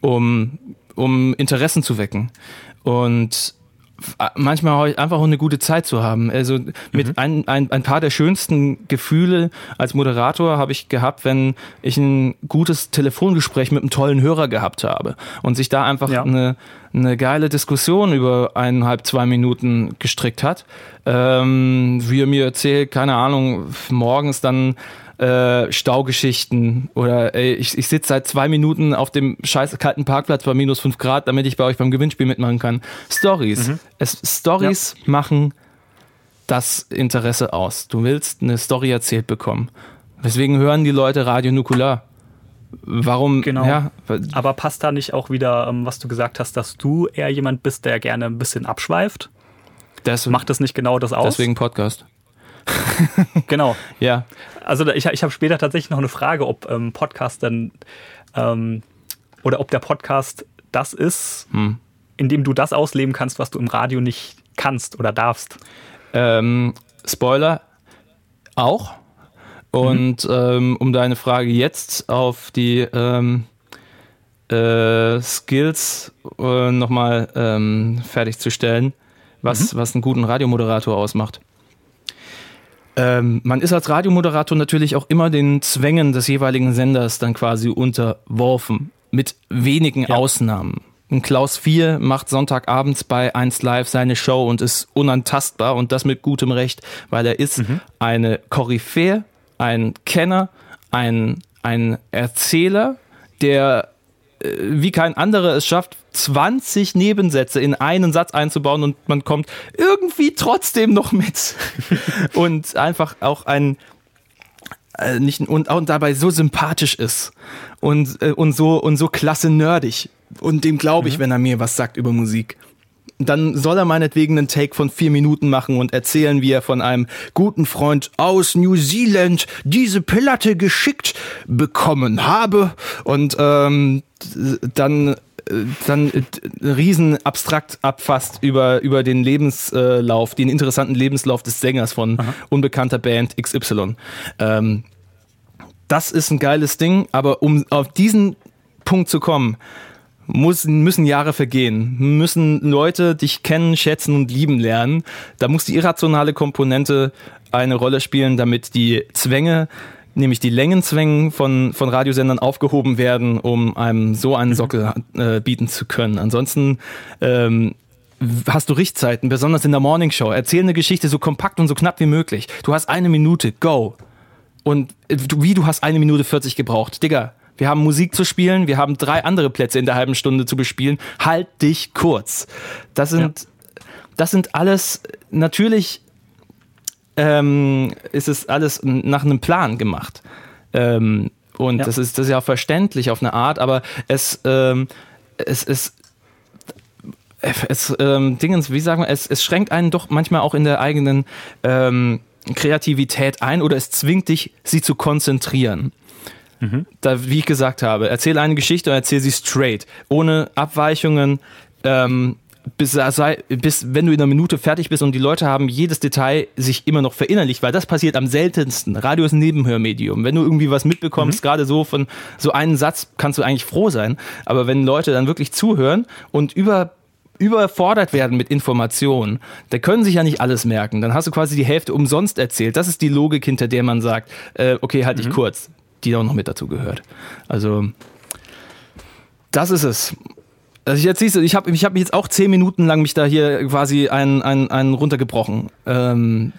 um, um Interessen zu wecken. Und manchmal einfach auch eine gute Zeit zu haben. Also mit mhm. ein, ein, ein paar der schönsten Gefühle als Moderator habe ich gehabt, wenn ich ein gutes Telefongespräch mit einem tollen Hörer gehabt habe und sich da einfach ja. eine, eine geile Diskussion über eineinhalb, zwei Minuten gestrickt hat. Ähm, wie er mir erzählt, keine Ahnung, morgens dann äh, Staugeschichten oder ey, ich, ich sitze seit zwei Minuten auf dem scheiß kalten Parkplatz bei minus fünf Grad, damit ich bei euch beim Gewinnspiel mitmachen kann. Stories. Mhm. Stories ja. machen das Interesse aus. Du willst eine Story erzählt bekommen. Weswegen hören die Leute Radio Nukular? Warum? Genau. Ja, Aber passt da nicht auch wieder, ähm, was du gesagt hast, dass du eher jemand bist, der gerne ein bisschen abschweift? Das macht das nicht genau das aus? Deswegen Podcast. genau. Ja. Also ich, ich habe später tatsächlich noch eine Frage, ob ähm, Podcast dann ähm, oder ob der Podcast das ist, hm. in dem du das ausleben kannst, was du im Radio nicht kannst oder darfst. Ähm, Spoiler auch. Und mhm. ähm, um deine Frage jetzt auf die ähm, äh, Skills äh, nochmal ähm, fertigzustellen, was, mhm. was einen guten Radiomoderator ausmacht. Ähm, man ist als Radiomoderator natürlich auch immer den Zwängen des jeweiligen Senders dann quasi unterworfen, mit wenigen ja. Ausnahmen. Und Klaus 4 macht Sonntagabends bei 1 Live seine Show und ist unantastbar und das mit gutem Recht, weil er ist mhm. eine Koryphäe, ein Kenner, ein, ein Erzähler, der äh, wie kein anderer es schafft, 20 Nebensätze in einen Satz einzubauen und man kommt irgendwie trotzdem noch mit. und einfach auch ein äh, nicht und, und dabei so sympathisch ist und, äh, und so und so klasse nerdig. Und dem glaube ich, mhm. wenn er mir was sagt über Musik dann soll er meinetwegen einen Take von vier Minuten machen und erzählen, wie er von einem guten Freund aus New Zealand diese Platte geschickt bekommen habe und ähm, dann dann riesen abstrakt abfasst über, über den Lebenslauf, den interessanten Lebenslauf des Sängers von Aha. unbekannter Band XY. Ähm, das ist ein geiles Ding, aber um auf diesen Punkt zu kommen, muss, müssen Jahre vergehen, müssen Leute dich kennen, schätzen und lieben lernen. Da muss die irrationale Komponente eine Rolle spielen, damit die Zwänge, nämlich die Längenzwängen von, von Radiosendern aufgehoben werden, um einem so einen mhm. Sockel äh, bieten zu können. Ansonsten ähm, hast du Richtzeiten, besonders in der Morningshow. Erzähl eine Geschichte so kompakt und so knapp wie möglich. Du hast eine Minute, go. Und äh, wie du hast eine Minute 40 gebraucht. Digga, wir haben Musik zu spielen, wir haben drei andere Plätze in der halben Stunde zu bespielen. Halt dich kurz. Das sind, ja. das sind alles natürlich ähm, ist es alles nach einem Plan gemacht. Ähm, und ja. das, ist, das ist ja auch verständlich auf eine Art, aber es, ähm, es, es, es ähm, Dingens, wie sagen wir, es, es schränkt einen doch manchmal auch in der eigenen ähm, Kreativität ein oder es zwingt dich, sie zu konzentrieren. Mhm. Da, wie ich gesagt habe, erzähle eine Geschichte und erzähle sie straight, ohne Abweichungen. Ähm, bis, sei, bis wenn du in einer Minute fertig bist und die Leute haben jedes Detail sich immer noch verinnerlicht, weil das passiert am seltensten. Radio ist ein Nebenhörmedium. Wenn du irgendwie was mitbekommst, mhm. gerade so von so einem Satz, kannst du eigentlich froh sein. Aber wenn Leute dann wirklich zuhören und über überfordert werden mit Informationen, da können sich ja nicht alles merken. Dann hast du quasi die Hälfte umsonst erzählt. Das ist die Logik, hinter der man sagt, äh, okay, halt dich mhm. kurz die auch noch mit dazu gehört. Also, das ist es. Also jetzt siehst du, ich habe ich hab jetzt auch zehn Minuten lang mich da hier quasi einen, einen, einen runtergebrochen. Ähm,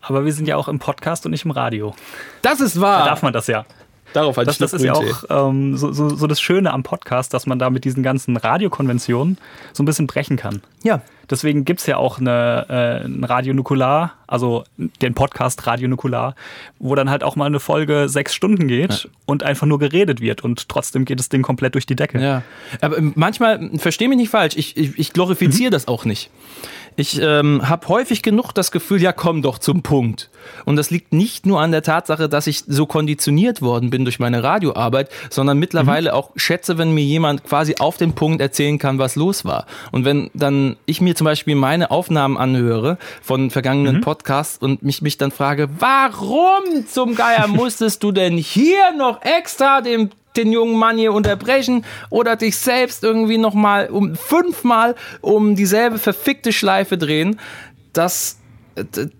aber wir sind ja auch im Podcast und nicht im Radio. Das ist wahr. Da darf man das ja. Darauf hatte das, ich das ist ja auch ähm, so, so, so das Schöne am Podcast, dass man da mit diesen ganzen Radiokonventionen so ein bisschen brechen kann. Ja. Deswegen gibt es ja auch eine, äh, ein Radio Nukular, also den Podcast Radio Nukular, wo dann halt auch mal eine Folge sechs Stunden geht ja. und einfach nur geredet wird und trotzdem geht das Ding komplett durch die Decke. Ja. Aber manchmal, versteh mich nicht falsch, ich, ich, ich glorifiziere mhm. das auch nicht. Ich ähm, habe häufig genug das Gefühl, ja, komm doch zum Punkt. Und das liegt nicht nur an der Tatsache, dass ich so konditioniert worden bin durch meine Radioarbeit, sondern mittlerweile mhm. auch schätze, wenn mir jemand quasi auf den Punkt erzählen kann, was los war. Und wenn dann ich mir zum Beispiel meine Aufnahmen anhöre von vergangenen mhm. Podcasts und mich, mich dann frage, warum zum Geier musstest du denn hier noch extra den den jungen Mann hier unterbrechen oder dich selbst irgendwie nochmal um fünfmal um dieselbe verfickte Schleife drehen. Das,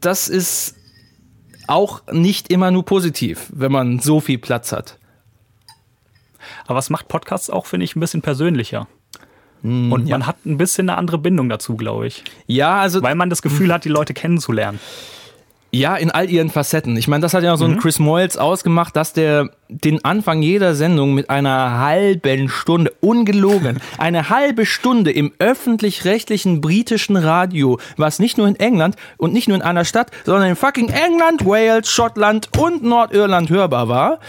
das ist auch nicht immer nur positiv, wenn man so viel Platz hat. Aber was macht Podcasts auch, finde ich, ein bisschen persönlicher. Mm, Und man ja. hat ein bisschen eine andere Bindung dazu, glaube ich. Ja, also. Weil man das Gefühl hat, die Leute kennenzulernen. Ja, in all ihren Facetten. Ich meine, das hat ja so mhm. ein Chris Moyles ausgemacht, dass der den Anfang jeder Sendung mit einer halben Stunde, ungelogen, eine halbe Stunde im öffentlich-rechtlichen britischen Radio, was nicht nur in England und nicht nur in einer Stadt, sondern in fucking England, Wales, Schottland und Nordirland hörbar war,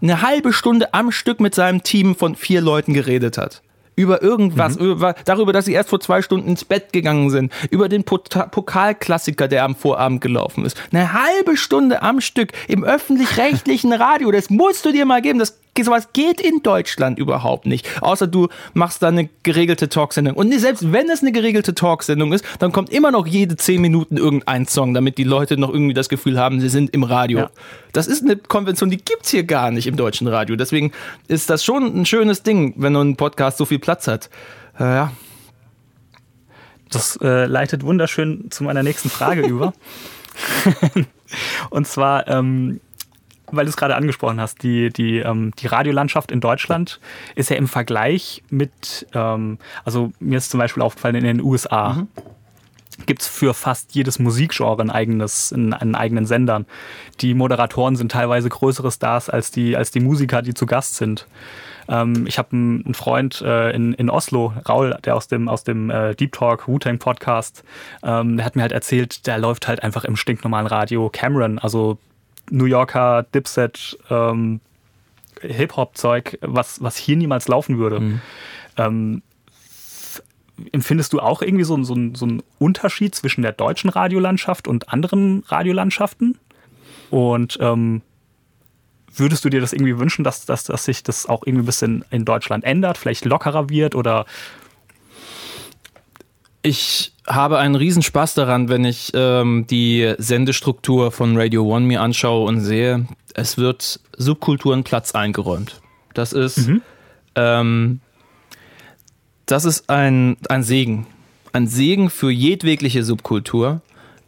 eine halbe Stunde am Stück mit seinem Team von vier Leuten geredet hat über irgendwas, mhm. über, darüber, dass sie erst vor zwei Stunden ins Bett gegangen sind, über den Pokalklassiker, der am Vorabend gelaufen ist. Eine halbe Stunde am Stück im öffentlich-rechtlichen Radio, das musst du dir mal geben, das sowas geht in Deutschland überhaupt nicht. Außer du machst da eine geregelte Talksendung. Und selbst wenn es eine geregelte Talksendung ist, dann kommt immer noch jede zehn Minuten irgendein Song, damit die Leute noch irgendwie das Gefühl haben, sie sind im Radio. Ja. Das ist eine Konvention, die gibt's hier gar nicht im deutschen Radio. Deswegen ist das schon ein schönes Ding, wenn ein Podcast so viel Platz hat. Äh, ja. Das äh, leitet wunderschön zu meiner nächsten Frage über. Und zwar, ähm, weil du es gerade angesprochen hast, die, die, ähm, die Radiolandschaft in Deutschland ist ja im Vergleich mit, ähm, also mir ist zum Beispiel aufgefallen, in den USA mhm. gibt es für fast jedes Musikgenre ein eigenes, einen, einen eigenen Sendern. Die Moderatoren sind teilweise größere Stars als die, als die Musiker, die zu Gast sind. Ähm, ich habe einen Freund äh, in, in Oslo, Raul, der aus dem, aus dem äh, Deep Talk Wu-Tang Podcast, ähm, der hat mir halt erzählt, der läuft halt einfach im stinknormalen Radio Cameron, also New Yorker Dipset ähm, Hip-Hop-Zeug, was, was hier niemals laufen würde. Mhm. Ähm, empfindest du auch irgendwie so, so, so einen Unterschied zwischen der deutschen Radiolandschaft und anderen Radiolandschaften? Und ähm, würdest du dir das irgendwie wünschen, dass, dass, dass sich das auch irgendwie ein bisschen in Deutschland ändert, vielleicht lockerer wird oder ich habe einen Riesenspaß daran, wenn ich ähm, die Sendestruktur von Radio One mir anschaue und sehe, es wird Subkulturen Platz eingeräumt. Das ist, mhm. ähm, das ist ein, ein Segen. Ein Segen für jedwegliche Subkultur.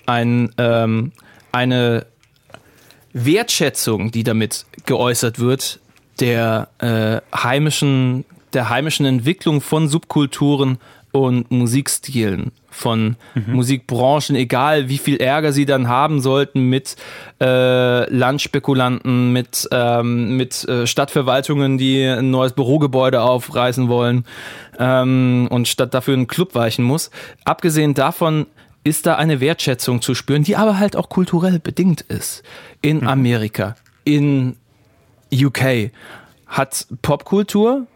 Ein, ähm, eine Wertschätzung, die damit geäußert wird, der äh, heimischen, der heimischen Entwicklung von Subkulturen und Musikstilen von mhm. Musikbranchen, egal wie viel Ärger sie dann haben sollten mit äh, Landspekulanten, mit, ähm, mit äh, Stadtverwaltungen, die ein neues Bürogebäude aufreißen wollen ähm, und statt dafür einen Club weichen muss. Abgesehen davon ist da eine Wertschätzung zu spüren, die aber halt auch kulturell bedingt ist. In mhm. Amerika, in UK hat Popkultur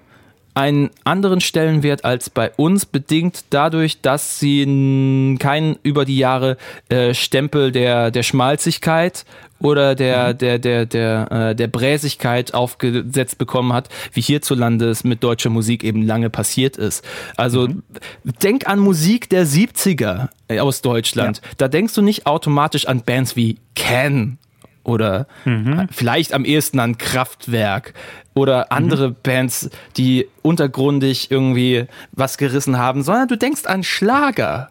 einen anderen Stellenwert als bei uns, bedingt dadurch, dass sie keinen über die Jahre äh, Stempel der, der Schmalzigkeit oder der, mhm. der, der, der, äh, der Bräsigkeit aufgesetzt bekommen hat, wie hierzulande es mit deutscher Musik eben lange passiert ist. Also mhm. denk an Musik der 70er aus Deutschland. Ja. Da denkst du nicht automatisch an Bands wie Can oder mhm. vielleicht am ehesten an Kraftwerk oder andere mhm. Bands, die untergrundig irgendwie was gerissen haben, sondern du denkst an Schlager.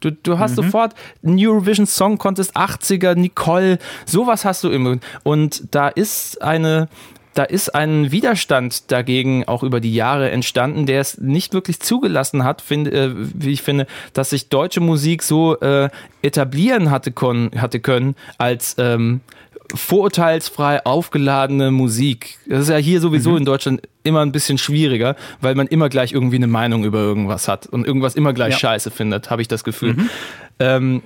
Du, du hast mhm. sofort New Eurovision Song Contest 80er, Nicole, sowas hast du immer. Und da ist eine, da ist ein Widerstand dagegen auch über die Jahre entstanden, der es nicht wirklich zugelassen hat, find, äh, wie ich finde, dass sich deutsche Musik so äh, etablieren hatte, hatte können als ähm, vorurteilsfrei aufgeladene Musik. Das ist ja hier sowieso mhm. in Deutschland immer ein bisschen schwieriger, weil man immer gleich irgendwie eine Meinung über irgendwas hat und irgendwas immer gleich ja. scheiße findet, habe ich das Gefühl. Mhm. Ähm,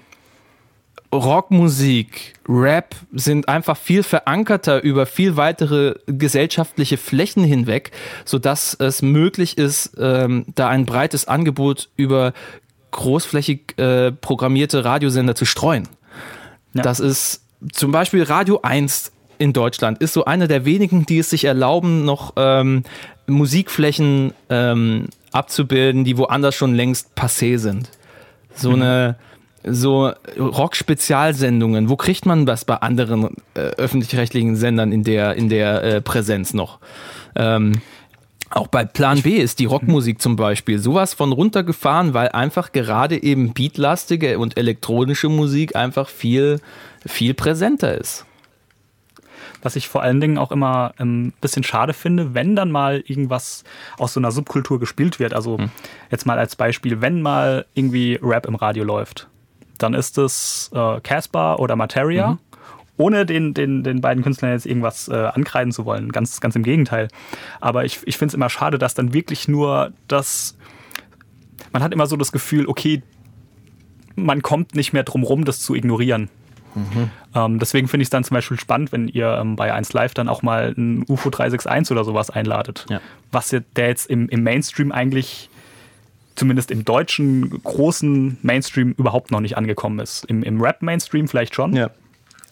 Rockmusik, Rap sind einfach viel verankerter über viel weitere gesellschaftliche Flächen hinweg, sodass es möglich ist, ähm, da ein breites Angebot über großflächig äh, programmierte Radiosender zu streuen. Ja. Das ist zum Beispiel Radio 1 in Deutschland ist so einer der wenigen, die es sich erlauben, noch ähm, Musikflächen ähm, abzubilden, die woanders schon längst passé sind. So eine so Rock-Spezialsendungen. Wo kriegt man das bei anderen äh, öffentlich-rechtlichen Sendern in der, in der äh, Präsenz noch? Ähm, auch bei Plan B ist die Rockmusik zum Beispiel sowas von runtergefahren, weil einfach gerade eben beatlastige und elektronische Musik einfach viel, viel präsenter ist. Was ich vor allen Dingen auch immer ein ähm, bisschen schade finde, wenn dann mal irgendwas aus so einer Subkultur gespielt wird. Also hm. jetzt mal als Beispiel, wenn mal irgendwie Rap im Radio läuft, dann ist es äh, Casper oder Materia. Mhm ohne den, den, den beiden Künstlern jetzt irgendwas äh, ankreiden zu wollen. Ganz, ganz im Gegenteil. Aber ich, ich finde es immer schade, dass dann wirklich nur das. Man hat immer so das Gefühl, okay, man kommt nicht mehr drum rum, das zu ignorieren. Mhm. Ähm, deswegen finde ich es dann zum Beispiel spannend, wenn ihr ähm, bei 1 Live dann auch mal ein UFO 361 oder sowas einladet. Ja. Was der jetzt im, im Mainstream eigentlich zumindest im deutschen großen Mainstream überhaupt noch nicht angekommen ist. Im, im Rap-Mainstream vielleicht schon. Ja.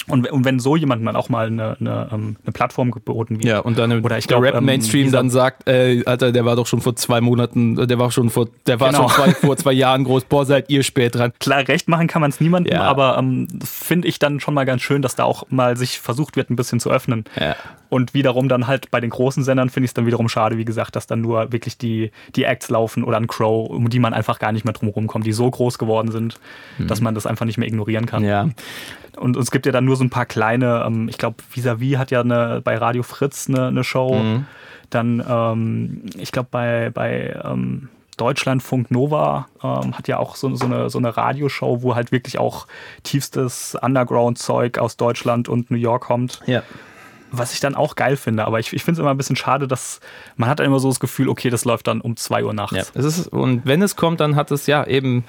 Und, und, wenn so jemand dann auch mal eine, eine, ähm, eine Plattform geboten wird. Ja, und dann oder ich der Rap-Mainstream ähm, dann sagt, ey, Alter, der war doch schon vor zwei Monaten, der war schon vor, der war genau. schon zwei, vor zwei Jahren groß, boah, seid ihr spät dran. Klar, recht machen kann man es niemandem, ja. aber ähm, finde ich dann schon mal ganz schön, dass da auch mal sich versucht wird, ein bisschen zu öffnen. Ja. Und wiederum dann halt bei den großen Sendern finde ich es dann wiederum schade, wie gesagt, dass dann nur wirklich die, die Acts laufen oder ein Crow, um die man einfach gar nicht mehr drum kommt, die so groß geworden sind, mhm. dass man das einfach nicht mehr ignorieren kann. Ja. Und es gibt ja dann nur so ein paar kleine, ähm, ich glaube, Visavi hat ja eine, bei Radio Fritz eine, eine Show. Mhm. Dann, ähm, ich glaube, bei, bei ähm, Deutschlandfunk Nova ähm, hat ja auch so, so, eine, so eine Radioshow, wo halt wirklich auch tiefstes Underground-Zeug aus Deutschland und New York kommt. Ja. Was ich dann auch geil finde, aber ich, ich finde es immer ein bisschen schade, dass man hat dann immer so das Gefühl, okay, das läuft dann um 2 Uhr nachts. Ja, es ist, und wenn es kommt, dann hat es ja eben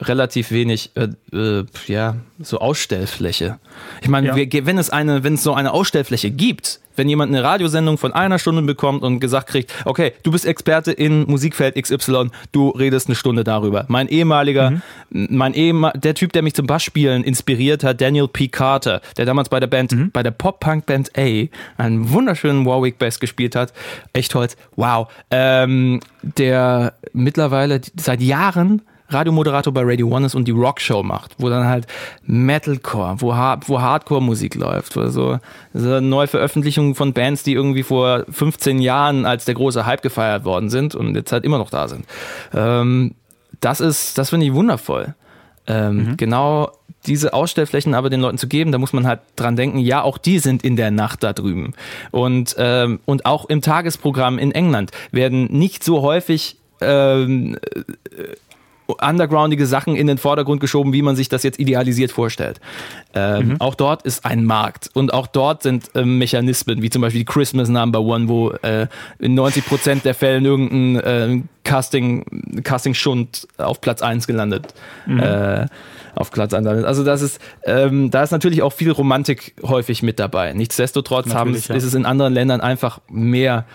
relativ wenig, äh, äh, ja, so Ausstellfläche. Ich meine, ja. wenn es eine, wenn es so eine Ausstellfläche gibt, wenn jemand eine Radiosendung von einer Stunde bekommt und gesagt kriegt, okay, du bist Experte in Musikfeld XY, du redest eine Stunde darüber. Mein ehemaliger, mhm. mein ehemal, der Typ, der mich zum Bassspielen inspiriert hat, Daniel P. Carter, der damals bei der Band, mhm. bei der Pop-Punk-Band A einen wunderschönen Warwick-Bass gespielt hat. Echt Holz, wow. Ähm, der mittlerweile seit Jahren Radiomoderator bei Radio One ist und die Rockshow macht, wo dann halt Metalcore, wo, wo Hardcore-Musik läuft, wo so, so Neuveröffentlichungen von Bands, die irgendwie vor 15 Jahren als der große Hype gefeiert worden sind und jetzt halt immer noch da sind. Ähm, das ist, das finde ich wundervoll. Ähm, mhm. Genau diese Ausstellflächen aber den Leuten zu geben, da muss man halt dran denken, ja, auch die sind in der Nacht da drüben. Und, ähm, und auch im Tagesprogramm in England werden nicht so häufig ähm, undergroundige Sachen in den Vordergrund geschoben, wie man sich das jetzt idealisiert vorstellt. Ähm, mhm. Auch dort ist ein Markt und auch dort sind äh, Mechanismen, wie zum Beispiel die Christmas Number One, wo äh, in 90 Prozent der Fällen irgendein äh, Casting, Casting Schund auf Platz 1 gelandet. Mhm. Äh, auf Platz 1 landet. Also das ist, ähm, da ist natürlich auch viel Romantik häufig mit dabei. Nichtsdestotrotz haben, ja. ist es in anderen Ländern einfach mehr,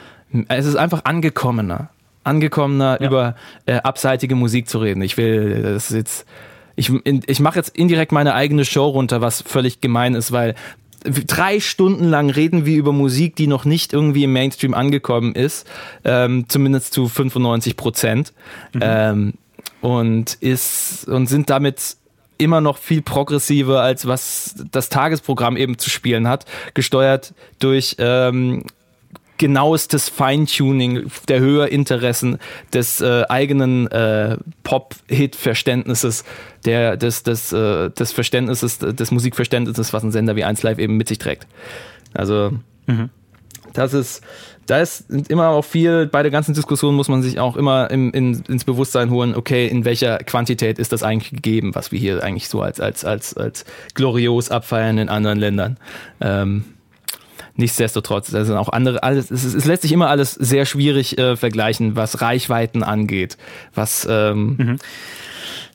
es ist einfach angekommener angekommener, ja. über äh, abseitige Musik zu reden. Ich will, das ist jetzt, ich, ich mache jetzt indirekt meine eigene Show runter, was völlig gemein ist, weil drei Stunden lang reden wir über Musik, die noch nicht irgendwie im Mainstream angekommen ist, ähm, zumindest zu 95 Prozent. Mhm. Ähm, und ist und sind damit immer noch viel progressiver als was das Tagesprogramm eben zu spielen hat, gesteuert durch ähm, genauestes Feintuning der Höherinteressen des äh, eigenen äh, Pop-Hit-Verständnisses, der, des, des, äh, des Verständnisses, des Musikverständnisses, was ein Sender wie 1 Live eben mit sich trägt. Also, mhm. das ist, da ist immer auch viel, bei der ganzen Diskussion muss man sich auch immer im, in, ins Bewusstsein holen, okay, in welcher Quantität ist das eigentlich gegeben, was wir hier eigentlich so als, als, als, als glorios abfeiern in anderen Ländern. Ähm, nichtsdestotrotz, da sind auch andere, alles, es, es lässt sich immer alles sehr schwierig äh, vergleichen, was Reichweiten angeht, was, ähm, mhm.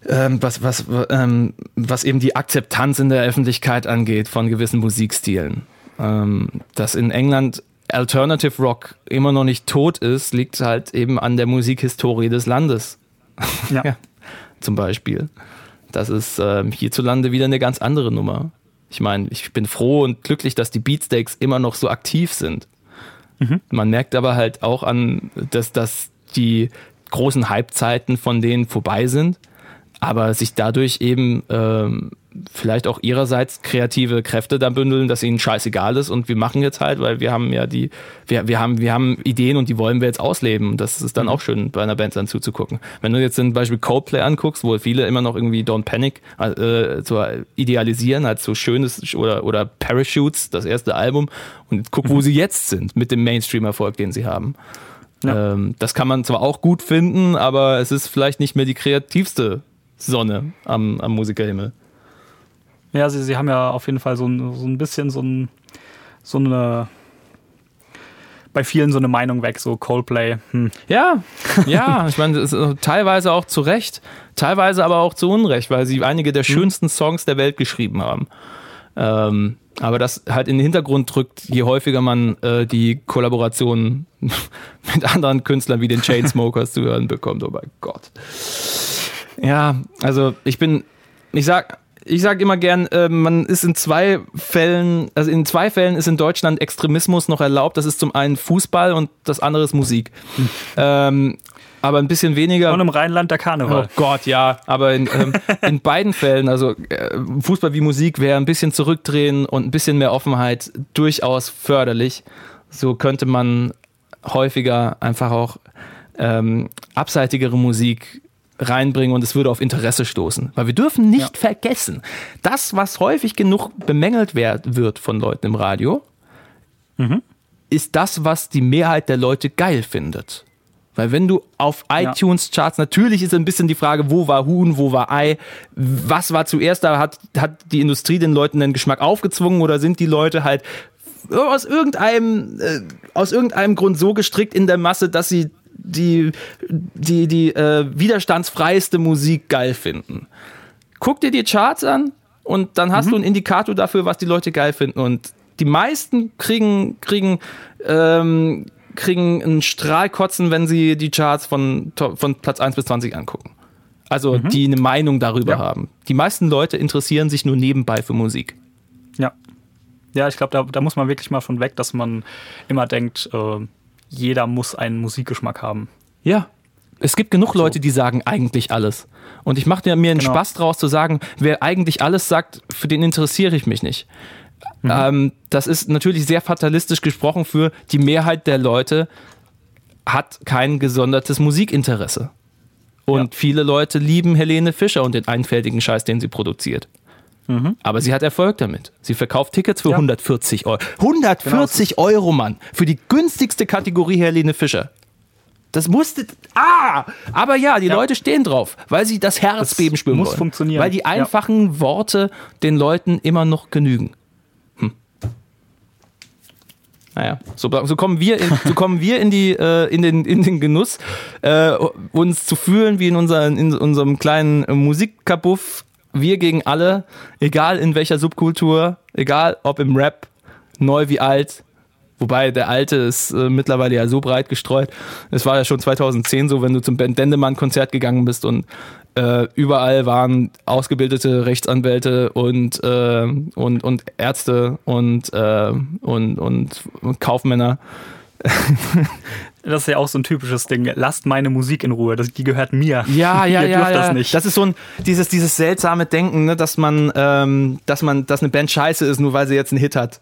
ähm, was, was, ähm, was eben die Akzeptanz in der Öffentlichkeit angeht von gewissen Musikstilen. Ähm, dass in England Alternative Rock immer noch nicht tot ist, liegt halt eben an der Musikhistorie des Landes. Ja. ja zum Beispiel. Das ist ähm, hierzulande wieder eine ganz andere Nummer. Ich meine, ich bin froh und glücklich, dass die Beatsteaks immer noch so aktiv sind. Mhm. Man merkt aber halt auch an, dass, dass die großen Hypezeiten von denen vorbei sind. aber sich dadurch eben ähm, vielleicht auch ihrerseits kreative Kräfte da bündeln, dass ihnen scheißegal ist und wir machen jetzt halt, weil wir haben ja die, wir, wir haben, wir haben Ideen und die wollen wir jetzt ausleben. Und das ist dann mhm. auch schön, bei einer Band dann zuzugucken. Wenn du jetzt zum Beispiel Coldplay anguckst, wo viele immer noch irgendwie Don't Panic äh, so idealisieren als so schönes oder, oder Parachutes, das erste Album, und guck, wo mhm. sie jetzt sind mit dem Mainstream-Erfolg, den sie haben. Ja. Ähm, das kann man zwar auch gut finden, aber es ist vielleicht nicht mehr die kreativste Sonne am, am Musikerhimmel. Ja, sie, sie haben ja auf jeden Fall so ein, so ein bisschen so, ein, so eine bei vielen so eine Meinung weg, so Coldplay. Hm. Ja, ja, ich meine, äh, teilweise auch zu Recht, teilweise aber auch zu Unrecht, weil sie einige der hm. schönsten Songs der Welt geschrieben haben. Ähm, aber das halt in den Hintergrund drückt, je häufiger man äh, die Kollaboration mit anderen Künstlern wie den Chainsmokers zu hören bekommt. Oh mein Gott. Ja, also ich bin, ich sag, ich sage immer gern, äh, man ist in zwei Fällen, also in zwei Fällen ist in Deutschland Extremismus noch erlaubt. Das ist zum einen Fußball und das andere ist Musik. Hm. Ähm, aber ein bisschen weniger. Und im Rheinland der Karneval. Oh Gott, ja. Aber in, ähm, in beiden Fällen, also äh, Fußball wie Musik, wäre ein bisschen zurückdrehen und ein bisschen mehr Offenheit durchaus förderlich. So könnte man häufiger einfach auch ähm, abseitigere Musik reinbringen und es würde auf Interesse stoßen. Weil wir dürfen nicht ja. vergessen, das, was häufig genug bemängelt wird von Leuten im Radio, mhm. ist das, was die Mehrheit der Leute geil findet. Weil wenn du auf iTunes-Charts, natürlich ist ein bisschen die Frage, wo war Huhn, wo war Ei, was war zuerst da, hat, hat die Industrie den Leuten den Geschmack aufgezwungen oder sind die Leute halt aus irgendeinem, äh, aus irgendeinem Grund so gestrickt in der Masse, dass sie die, die, die äh, widerstandsfreiste Musik geil finden. Guck dir die Charts an und dann hast mhm. du einen Indikator dafür, was die Leute geil finden. Und die meisten kriegen, kriegen, ähm, kriegen einen Strahlkotzen, wenn sie die Charts von, von Platz 1 bis 20 angucken. Also mhm. die eine Meinung darüber ja. haben. Die meisten Leute interessieren sich nur nebenbei für Musik. Ja. Ja, ich glaube, da, da muss man wirklich mal von weg, dass man immer denkt, äh, jeder muss einen Musikgeschmack haben. Ja. Es gibt genug. Leute, die sagen eigentlich alles. Und ich mache mir einen genau. Spaß draus zu sagen, wer eigentlich alles sagt, für den interessiere ich mich nicht. Mhm. Ähm, das ist natürlich sehr fatalistisch gesprochen für die Mehrheit der Leute hat kein gesondertes Musikinteresse. Und ja. viele Leute lieben Helene Fischer und den einfältigen Scheiß, den sie produziert. Mhm. Aber sie hat Erfolg damit. Sie verkauft Tickets für ja. 140 Euro. 140 genau. Euro, Mann. Für die günstigste Kategorie Helene Fischer. Das musste. Ah! Aber ja, die ja. Leute stehen drauf, weil sie das Herzbeben das spüren muss wollen. funktionieren. Weil die einfachen ja. Worte den Leuten immer noch genügen. Hm. Naja, so, so, kommen wir in, so kommen wir in, die, äh, in, den, in den Genuss, äh, uns zu fühlen wie in, unser, in unserem kleinen Musikkabuff wir gegen alle, egal in welcher Subkultur, egal ob im Rap, neu wie alt. Wobei der alte ist äh, mittlerweile ja so breit gestreut. Es war ja schon 2010 so, wenn du zum Ben Dendemann-Konzert gegangen bist und äh, überall waren ausgebildete Rechtsanwälte und, äh, und, und Ärzte und, äh, und, und, und Kaufmänner. Das ist ja auch so ein typisches Ding. Lasst meine Musik in Ruhe. Das, die gehört mir. Ja, ja, ja. ja. Das, nicht. das ist so ein dieses, dieses seltsame Denken, ne, dass man, ähm, dass man, dass eine Band scheiße ist, nur weil sie jetzt einen Hit hat.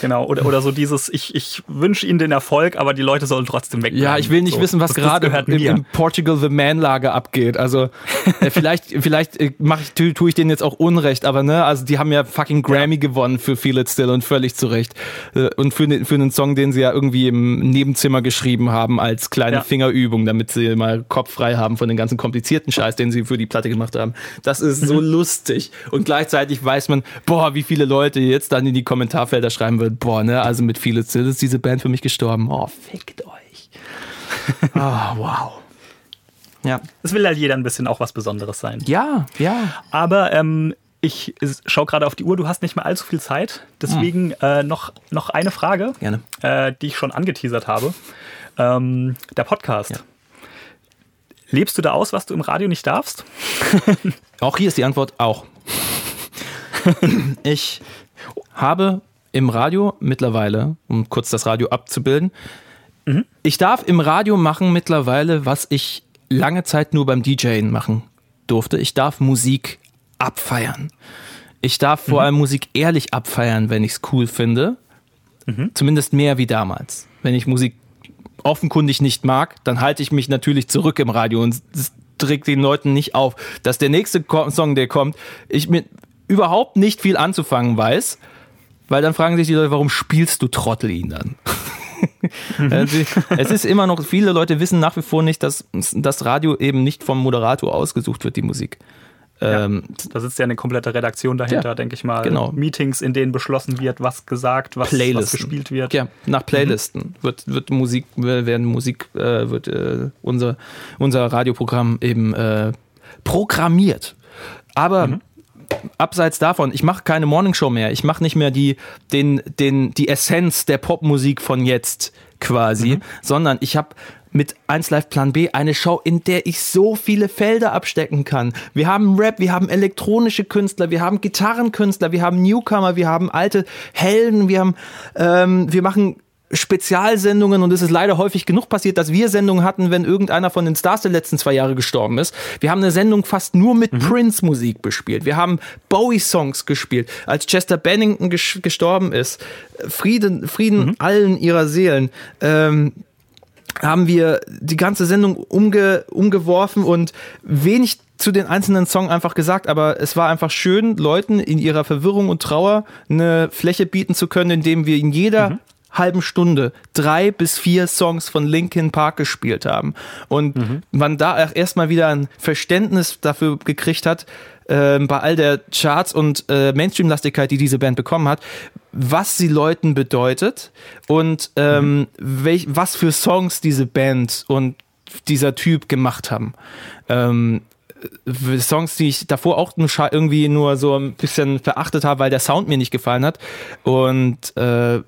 Genau, oder, oder so dieses, ich, ich wünsche ihnen den Erfolg, aber die Leute sollen trotzdem weg. Ja, ich will nicht so, wissen, was gerade im, im, Portugal The Man Lager abgeht. Also äh, vielleicht, vielleicht äh, mach ich, tue tu ich denen jetzt auch Unrecht, aber ne, also die haben ja fucking Grammy ja. gewonnen für Feel It Still und völlig zurecht. Äh, und für, für einen Song, den sie ja irgendwie im Nebenzimmer geschrieben haben als kleine ja. Fingerübung, damit sie mal Kopf frei haben von den ganzen komplizierten Scheiß, den sie für die Platte gemacht haben. Das ist so mhm. lustig. Und gleichzeitig weiß man, boah, wie viele Leute jetzt dann in die Kommentarfelder schreiben würden, boah, ne, also mit It Still ist diese Band für mich gestorben. Oh, fickt euch. oh, wow. Ja. Es will halt jeder ein bisschen auch was Besonderes sein. Ja, ja. Aber ähm, ich schaue gerade auf die Uhr, du hast nicht mehr allzu viel Zeit. Deswegen hm. äh, noch, noch eine Frage, Gerne. Äh, die ich schon angeteasert habe. Ähm, der Podcast. Ja. Lebst du da aus, was du im Radio nicht darfst? auch hier ist die Antwort auch. ich habe im Radio mittlerweile, um kurz das Radio abzubilden, mhm. ich darf im Radio machen mittlerweile, was ich lange Zeit nur beim DJen machen durfte. Ich darf Musik abfeiern. Ich darf vor allem Musik ehrlich abfeiern, wenn ich es cool finde. Zumindest mehr wie damals. Wenn ich Musik offenkundig nicht mag, dann halte ich mich natürlich zurück im Radio und es trägt den Leuten nicht auf, dass der nächste Song, der kommt, ich mit überhaupt nicht viel anzufangen weiß, weil dann fragen sich die Leute, warum spielst du Trottel ihn dann? Also, es ist immer noch, viele Leute wissen nach wie vor nicht, dass das Radio eben nicht vom Moderator ausgesucht wird, die Musik. Ähm, Da sitzt ja eine komplette Redaktion dahinter, Ja, denke ich mal. genau. Meetings, in denen beschlossen wird, was gesagt, was, was gespielt wird. Ja, nach Playlisten wird, wird Musik, werden Musik, äh, wird äh, unser, unser Radioprogramm eben äh, programmiert. Aber abseits davon, ich mache keine Morningshow mehr. Ich mache nicht mehr die, den, den, die Essenz der Popmusik von jetzt quasi, sondern ich habe mit 1 Live Plan B eine Show, in der ich so viele Felder abstecken kann. Wir haben Rap, wir haben elektronische Künstler, wir haben Gitarrenkünstler, wir haben Newcomer, wir haben alte Helden, wir haben, ähm, wir machen Spezialsendungen und es ist leider häufig genug passiert, dass wir Sendungen hatten, wenn irgendeiner von den Stars der letzten zwei Jahre gestorben ist. Wir haben eine Sendung fast nur mit Prince-Musik bespielt. Wir haben Bowie-Songs gespielt. Als Chester Bennington ges gestorben ist, Frieden, Frieden allen ihrer Seelen, ähm, haben wir die ganze Sendung umge umgeworfen und wenig zu den einzelnen Songs einfach gesagt, aber es war einfach schön, Leuten in ihrer Verwirrung und Trauer eine Fläche bieten zu können, indem wir in jeder halben Stunde drei bis vier Songs von Linkin Park gespielt haben. Und man da erstmal wieder ein Verständnis dafür gekriegt hat, ähm, bei all der Charts und äh, Mainstream-Lastigkeit, die diese Band bekommen hat, was sie Leuten bedeutet und ähm, welch, was für Songs diese Band und dieser Typ gemacht haben. Ähm, äh, Songs, die ich davor auch nur irgendwie nur so ein bisschen verachtet habe, weil der Sound mir nicht gefallen hat. Und äh,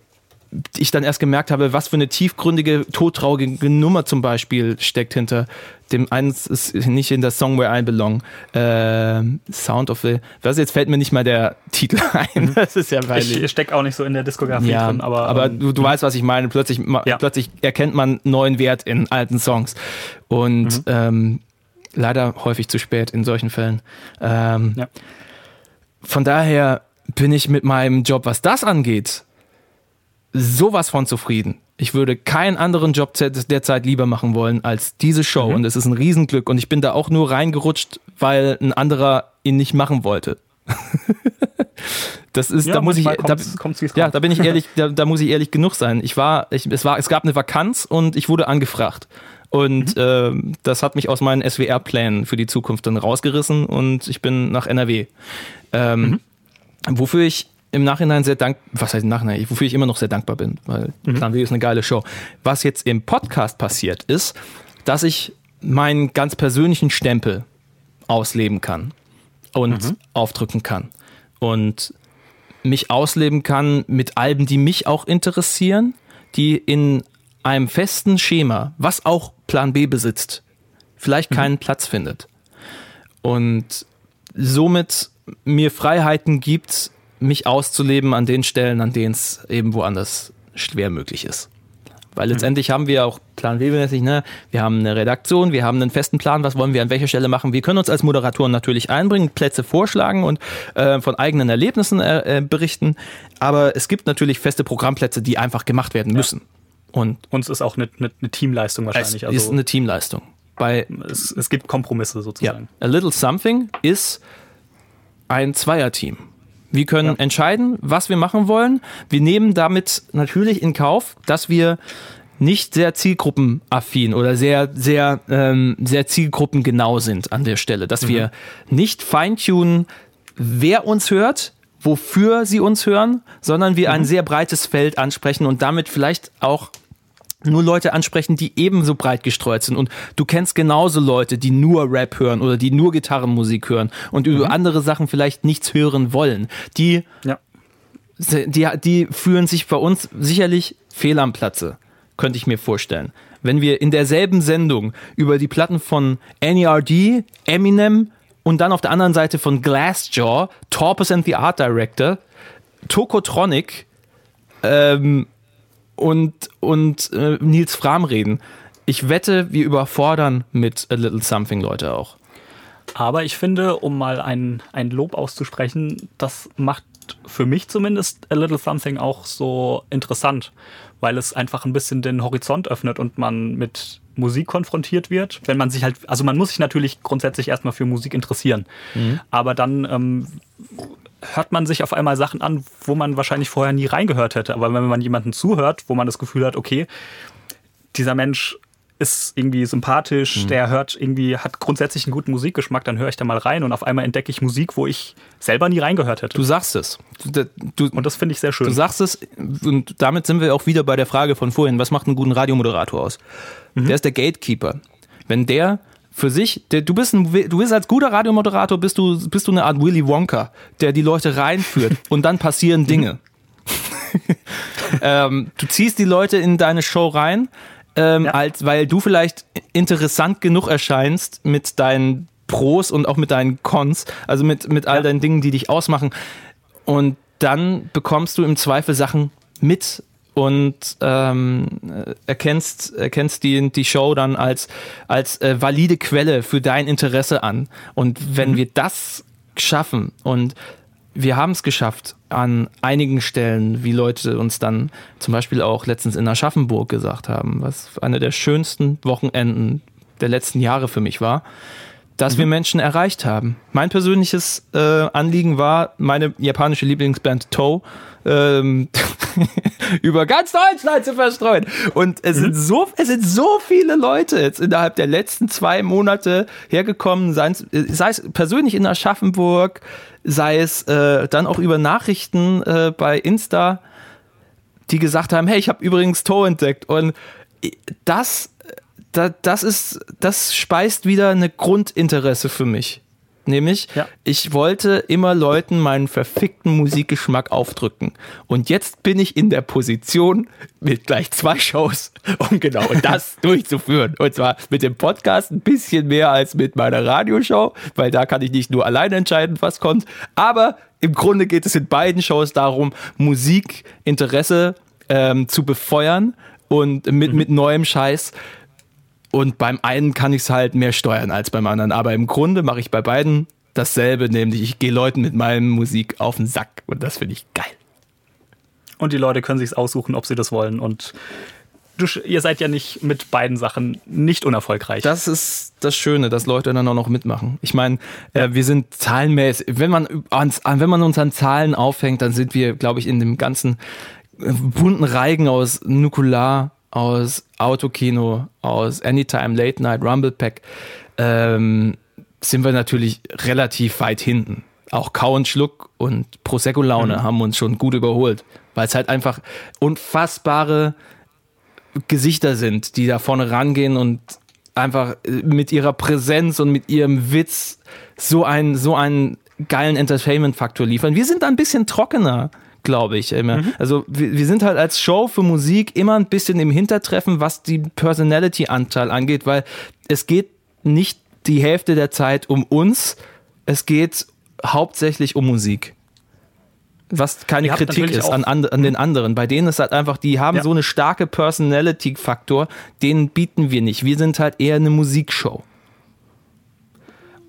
ich dann erst gemerkt habe, was für eine tiefgründige, todtraurige Nummer zum Beispiel steckt hinter dem eins ist nicht in der Song Where I Belong. Ähm, Sound of the. Was jetzt fällt mir nicht mal der Titel ein. Das ist ja weil Ich stecke auch nicht so in der Diskografie ja, drin, aber, aber ähm, du, du weißt, was ich meine. Plötzlich, Ja. plötzlich erkennt man neuen Wert in alten Songs. Und Mhm. ähm, leider häufig zu spät in solchen Fällen. Ähm, Ja. Von daher bin ich mit meinem Job, was das angeht, sowas von zufrieden. Ich würde keinen anderen Job derzeit lieber machen wollen als diese Show. Mhm. Und es ist ein Riesenglück. Und ich bin da auch nur reingerutscht, weil ein anderer ihn nicht machen wollte. das ist, Ja, da muss ich, da, kommt's- ja, da bin ich ehrlich, da, da muss ich ehrlich genug sein. Ich war, ich, es war, es gab eine Vakanz und ich wurde angefragt. Und Mhm. ähm, das hat mich aus meinen SWR-Plänen für die Zukunft dann rausgerissen und ich bin nach NRW. Ähm, Mhm. Wofür ich im Nachhinein sehr dankbar, was heißt im Nachhinein, wofür ich immer noch sehr dankbar bin, weil Mhm. Plan W ist eine geile Show. Was jetzt im Podcast passiert ist, dass ich meinen ganz persönlichen Stempel ausleben kann und Mhm. aufdrücken kann und mich ausleben kann mit Alben, die mich auch interessieren, die in einem festen Schema, was auch Plan B besitzt, vielleicht keinen Platz findet. Und somit mir Freiheiten gibt, mich auszuleben an den Stellen, an denen es eben woanders schwer möglich ist. Weil letztendlich haben wir auch Plan B-mäßig, ne? Wir haben eine Redaktion, wir haben einen festen Plan, was wollen wir an welcher Stelle machen. Wir können uns als Moderatoren natürlich einbringen, Plätze vorschlagen und äh, von eigenen Erlebnissen äh, äh, berichten. Aber es gibt natürlich feste Programmplätze, die einfach gemacht werden müssen. Und uns ist auch eine, eine, eine Teamleistung es wahrscheinlich. ist Also eine Teamleistung. Bei es, es gibt Kompromisse ja, sozusagen. A Little Something ist ein Zweierteam. Wir können entscheiden, was wir machen wollen. Wir nehmen damit natürlich in Kauf, dass wir nicht sehr zielgruppenaffin oder sehr, sehr, ähm, sehr zielgruppengenau sind an der Stelle. Dass wir nicht feintunen, wer uns hört, wofür sie uns hören, sondern wir ein sehr breites Feld ansprechen und damit vielleicht auch nur Leute ansprechen, die ebenso breit gestreut sind. Und du kennst genauso Leute, die nur Rap hören oder die nur Gitarrenmusik hören und über andere Sachen vielleicht nichts hören wollen. Die, Ja. die, die fühlen sich bei uns sicherlich fehl am Platze, könnte ich mir vorstellen. Wenn wir in derselben Sendung über die Platten von NERD, Eminem und dann auf der anderen Seite von Glassjaw, Torpus and the Art Director, Tokotronic ähm, und, und äh, Nils Fram reden. Ich wette, wir überfordern mit A Little Something Leute auch. Aber ich finde, um mal ein, ein Lob auszusprechen, das macht für mich zumindest A Little Something auch so interessant, weil es einfach ein bisschen den Horizont öffnet und man mit Musik konfrontiert wird. Wenn man sich halt, also man muss sich natürlich grundsätzlich erstmal für Musik interessieren. Mhm. Aber dann ähm, hört man sich auf einmal Sachen an, wo man wahrscheinlich vorher nie reingehört hätte. Aber wenn man jemanden zuhört, wo man das Gefühl hat, okay, dieser Mensch ist irgendwie sympathisch, mhm. der hört irgendwie, hat grundsätzlich einen guten Musikgeschmack, dann höre ich da mal rein und auf einmal entdecke ich Musik, wo ich selber nie reingehört hätte. Du sagst es. Du, du, und das finde ich sehr schön. Du sagst es und damit sind wir auch wieder bei der Frage von vorhin, was macht einen guten Radiomoderator aus? Mhm. Der ist der Gatekeeper. Wenn der für sich, der, du, bist ein, du bist als guter Radiomoderator, bist du, bist du eine Art Willy Wonka, der die Leute reinführt und dann passieren Dinge. ähm, du ziehst die Leute in deine Show rein, ähm, ja. als, weil du vielleicht interessant genug erscheinst mit deinen Pros und auch mit deinen Cons, also mit, mit all ja. deinen Dingen, die dich ausmachen. Und dann bekommst du im Zweifel Sachen mit und ähm, erkennst, erkennst die, die Show dann als, als äh, valide Quelle für dein Interesse an. Und wenn mhm. wir das schaffen und wir haben es geschafft an einigen Stellen, wie Leute uns dann zum Beispiel auch letztens in Aschaffenburg gesagt haben, was eine der schönsten Wochenenden der letzten Jahre für mich war, dass mhm. wir Menschen erreicht haben. Mein persönliches äh, Anliegen war, meine japanische Lieblingsband Toe ähm, über ganz Deutschland zu verstreuen. Und es, mhm. sind so, es sind so viele Leute jetzt innerhalb der letzten zwei Monate hergekommen, sei es, sei es persönlich in Aschaffenburg, sei es äh, dann auch über Nachrichten äh, bei Insta, die gesagt haben, hey, ich habe übrigens Toe entdeckt. Und das, das, das ist, das speist wieder eine Grundinteresse für mich. Nämlich, ja. ich wollte immer Leuten meinen verfickten Musikgeschmack aufdrücken. Und jetzt bin ich in der Position mit gleich zwei Shows, um genau das durchzuführen. Und zwar mit dem Podcast ein bisschen mehr als mit meiner Radioshow, weil da kann ich nicht nur alleine entscheiden, was kommt. Aber im Grunde geht es in beiden Shows darum, Musikinteresse ähm, zu befeuern und mit, mhm. mit neuem Scheiß. Und beim einen kann ich es halt mehr steuern als beim anderen. Aber im Grunde mache ich bei beiden dasselbe, nämlich ich gehe Leuten mit meinem Musik auf den Sack. Und das finde ich geil. Und die Leute können sich aussuchen, ob sie das wollen. Und du, ihr seid ja nicht mit beiden Sachen nicht unerfolgreich. Das ist das Schöne, dass Leute dann auch noch mitmachen. Ich meine, äh, wir sind zahlenmäßig, wenn man, uns, wenn man uns an Zahlen aufhängt, dann sind wir, glaube ich, in dem ganzen äh, bunten Reigen aus Nukular, aus Autokino, aus Anytime Late Night Rumble Pack, ähm, sind wir natürlich relativ weit hinten. Auch Kau und Schluck und Prosecco-Laune mhm. haben uns schon gut überholt, weil es halt einfach unfassbare Gesichter sind, die da vorne rangehen und einfach äh, mit ihrer Präsenz und mit ihrem Witz so einen, so einen geilen Entertainment-Faktor liefern. Wir sind da ein bisschen trockener glaube ich. Mhm. Also wir, wir, sind halt als Show für Musik immer ein bisschen im Hintertreffen, was die Personality-Anteil angeht, weil es geht nicht die Hälfte der Zeit um uns, es geht hauptsächlich um Musik. Was keine Ihr Kritik ist an, an, den anderen. Bei denen ist halt einfach, die haben ja. so eine starke Personality-Faktor, den bieten wir nicht. Wir sind halt eher eine Musikshow.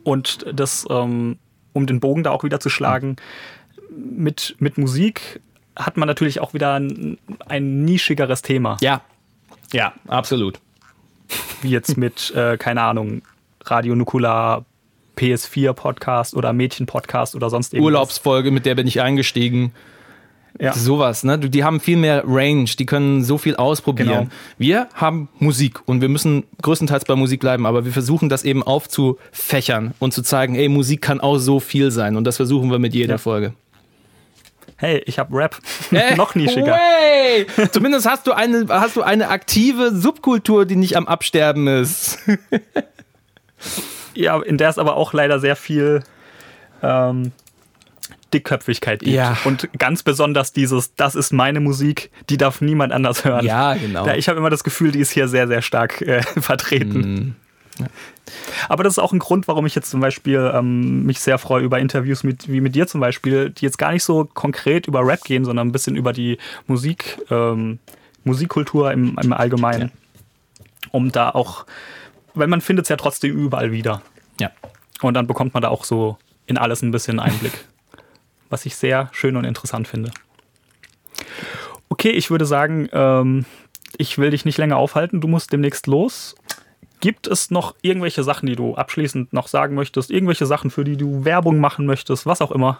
Und das, ähm, um den Bogen da auch wieder zu schlagen, mhm mit, mit Musik hat man natürlich auch wieder ein, ein nischigeres Thema. Ja, ja, absolut. Wie jetzt mit, äh, keine Ahnung, Radio Nukular, PS4 Podcast oder Mädchen Podcast oder sonst irgendwas. Urlaubsfolge, mit der bin ich eingestiegen. Ja. Sowas, ne? Die haben viel mehr Range, die können so viel ausprobieren. Genau. Wir haben Musik und wir müssen größtenteils bei Musik bleiben, aber wir versuchen das eben aufzufächern und zu zeigen, ey, Musik kann auch so viel sein und das versuchen wir mit jeder ja. Folge hey, ich habe Rap. Äh, Noch nischiger. Hey. Zumindest hast du, eine, hast du eine aktive Subkultur, die nicht am Absterben ist. ja, in der es aber auch leider sehr viel ähm, Dickköpfigkeit gibt. Ja. Und ganz besonders dieses, das ist meine Musik, die darf niemand anders hören. Ja, genau. Ich habe immer das Gefühl, die ist hier sehr, sehr stark äh, vertreten. Ja. Aber das ist auch ein Grund, warum ich jetzt zum Beispiel ähm, mich sehr freue über Interviews mit, wie mit dir zum Beispiel, die jetzt gar nicht so konkret über Rap gehen, sondern ein bisschen über die Musik, ähm, Musikkultur im, im Allgemeinen. Ja. Um da auch, weil man findet es ja trotzdem überall wieder. Ja. Und dann bekommt man da auch so in alles ein bisschen Einblick. was ich sehr schön und interessant finde. Okay, ich würde sagen, ähm, ich will dich nicht länger aufhalten. Du musst demnächst los. Gibt es noch irgendwelche Sachen, die du abschließend noch sagen möchtest? Irgendwelche Sachen, für die du Werbung machen möchtest? Was auch immer?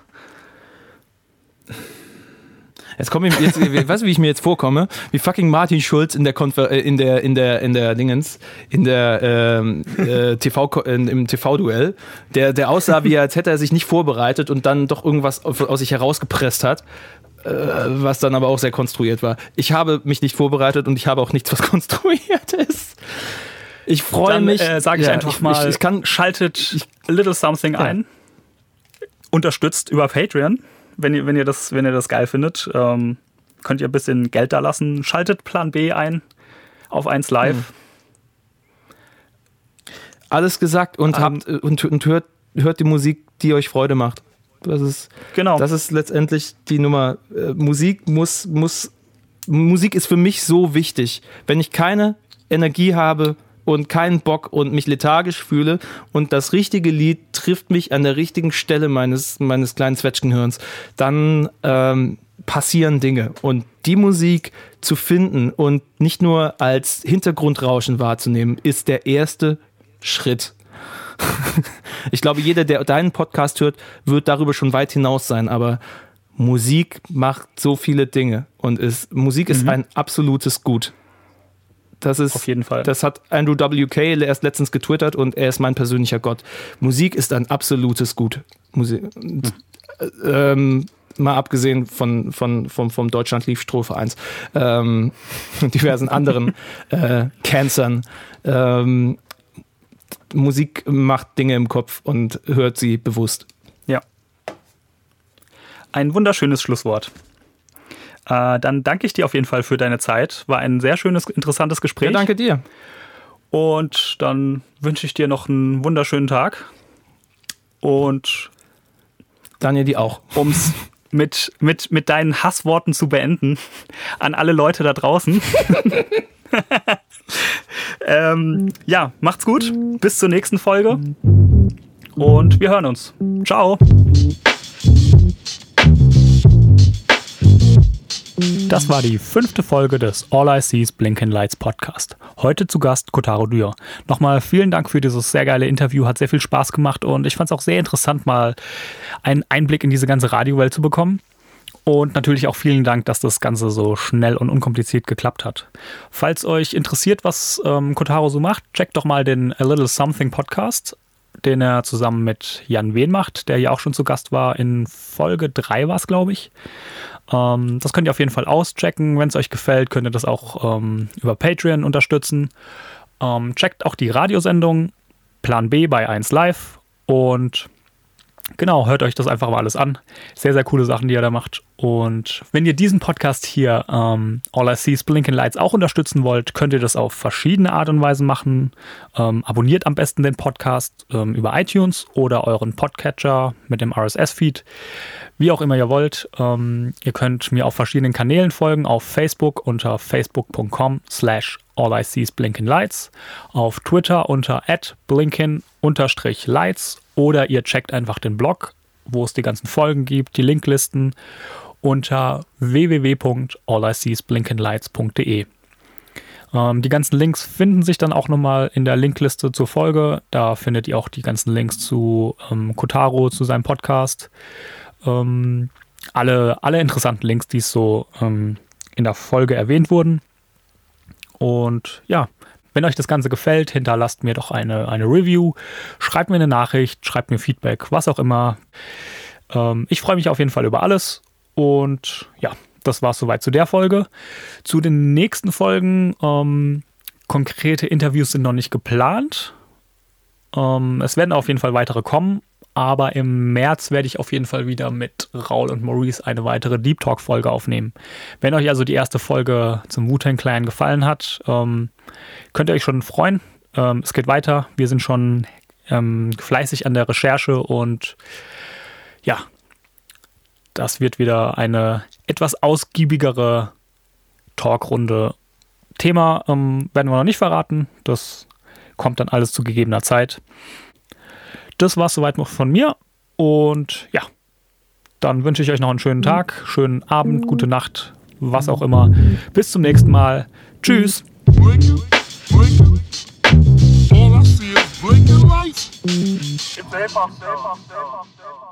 Jetzt komme ich, jetzt, weißt du, wie ich mir jetzt vorkomme? Wie fucking Martin Schulz in der Konfer äh, in der in der in der Dingens in der ähm, äh, TV in, im TV-Duell, der der aussah, wie als hätte er sich nicht vorbereitet und dann doch irgendwas aus sich herausgepresst hat, äh, was dann aber auch sehr konstruiert war. Ich habe mich nicht vorbereitet und ich habe auch nichts, was konstruiert ist. Ich freue mich. Äh, Sage ich ja, einfach ich, mal, ich, ich kann, schaltet ich, Little Something ja. ein. Unterstützt über Patreon wenn ihr, wenn ihr, das, wenn ihr das geil findet, ähm, könnt ihr ein bisschen Geld da lassen. Schaltet Plan B ein auf 1 Live. Mhm. Alles gesagt und, um, habt, und, und hört, hört die Musik, die euch Freude macht. Das ist, genau. das ist letztendlich die Nummer. Äh, Musik muss, muss, Musik ist für mich so wichtig. Wenn ich keine Energie habe, und keinen Bock und mich lethargisch fühle und das richtige Lied trifft mich an der richtigen Stelle meines, meines kleinen Zwetschgenhirns, dann ähm, passieren Dinge. Und die Musik zu finden und nicht nur als Hintergrundrauschen wahrzunehmen, ist der erste Schritt. ich glaube, jeder, der deinen Podcast hört, wird darüber schon weit hinaus sein, aber Musik macht so viele Dinge und ist, Musik ist mhm. ein absolutes Gut. Das ist, Auf jeden Fall. Das hat Andrew WK erst letztens getwittert und er ist mein persönlicher Gott. Musik ist ein absolutes Gut. Musik. Hm. Ähm, mal abgesehen von, von, vom, vom Deutschland lief Strophe 1 ähm, und diversen anderen äh, Cancern. Ähm, Musik macht Dinge im Kopf und hört sie bewusst. Ja. Ein wunderschönes Schlusswort. Äh, dann danke ich dir auf jeden Fall für deine Zeit. War ein sehr schönes, interessantes Gespräch. Ja, danke dir. Und dann wünsche ich dir noch einen wunderschönen Tag. Und Daniel, die auch. Um es mit, mit, mit deinen Hassworten zu beenden, an alle Leute da draußen. ähm, ja, macht's gut. Bis zur nächsten Folge. Und wir hören uns. Ciao. Das war die fünfte Folge des All I See is Blinking Lights Podcast. Heute zu Gast Kotaro Dürr. Nochmal vielen Dank für dieses sehr geile Interview, hat sehr viel Spaß gemacht und ich fand es auch sehr interessant, mal einen Einblick in diese ganze Radiowelt zu bekommen. Und natürlich auch vielen Dank, dass das Ganze so schnell und unkompliziert geklappt hat. Falls euch interessiert, was ähm, Kotaro so macht, checkt doch mal den A Little Something Podcast, den er zusammen mit Jan Wehn macht, der hier auch schon zu Gast war. In Folge 3 war es, glaube ich. Ähm, das könnt ihr auf jeden Fall auschecken. Wenn es euch gefällt, könnt ihr das auch ähm, über Patreon unterstützen. Ähm, checkt auch die Radiosendung Plan B bei 1 Live und Genau, hört euch das einfach mal alles an. Sehr, sehr coole Sachen, die er da macht. Und wenn ihr diesen Podcast hier, ähm, All I See is Blinking Lights, auch unterstützen wollt, könnt ihr das auf verschiedene Art und Weise machen. Ähm, abonniert am besten den Podcast ähm, über iTunes oder euren Podcatcher mit dem RSS-Feed. Wie auch immer ihr wollt. Ähm, ihr könnt mir auf verschiedenen Kanälen folgen, auf Facebook unter facebook.com slash All I See is Blinking Lights, auf Twitter unter blinking-lights oder ihr checkt einfach den Blog, wo es die ganzen Folgen gibt, die Linklisten unter www.alliseesblinkenlights.de. Ähm, die ganzen Links finden sich dann auch nochmal in der Linkliste zur Folge. Da findet ihr auch die ganzen Links zu ähm, Kotaro, zu seinem Podcast. Ähm, alle, alle interessanten Links, die so ähm, in der Folge erwähnt wurden. Und ja, wenn euch das Ganze gefällt, hinterlasst mir doch eine, eine Review, schreibt mir eine Nachricht, schreibt mir Feedback, was auch immer. Ähm, ich freue mich auf jeden Fall über alles. Und ja, das war es soweit zu der Folge. Zu den nächsten Folgen, ähm, konkrete Interviews sind noch nicht geplant. Ähm, es werden auf jeden Fall weitere kommen, aber im März werde ich auf jeden Fall wieder mit Raul und Maurice eine weitere Deep Talk-Folge aufnehmen. Wenn euch also die erste Folge zum Wu-Tang Clan gefallen hat, ähm, könnt ihr euch schon freuen. Ähm, es geht weiter. Wir sind schon ähm, fleißig an der Recherche und ja, das wird wieder eine etwas ausgiebigere Talkrunde. Thema ähm, werden wir noch nicht verraten. Das kommt dann alles zu gegebener Zeit. Das war es soweit noch von mir. Und ja, dann wünsche ich euch noch einen schönen Tag, schönen Abend, gute Nacht, was auch immer. Bis zum nächsten Mal. Tschüss. All I see is blinking lights. It's a hip hop, hip hop, hip hop, hip hop.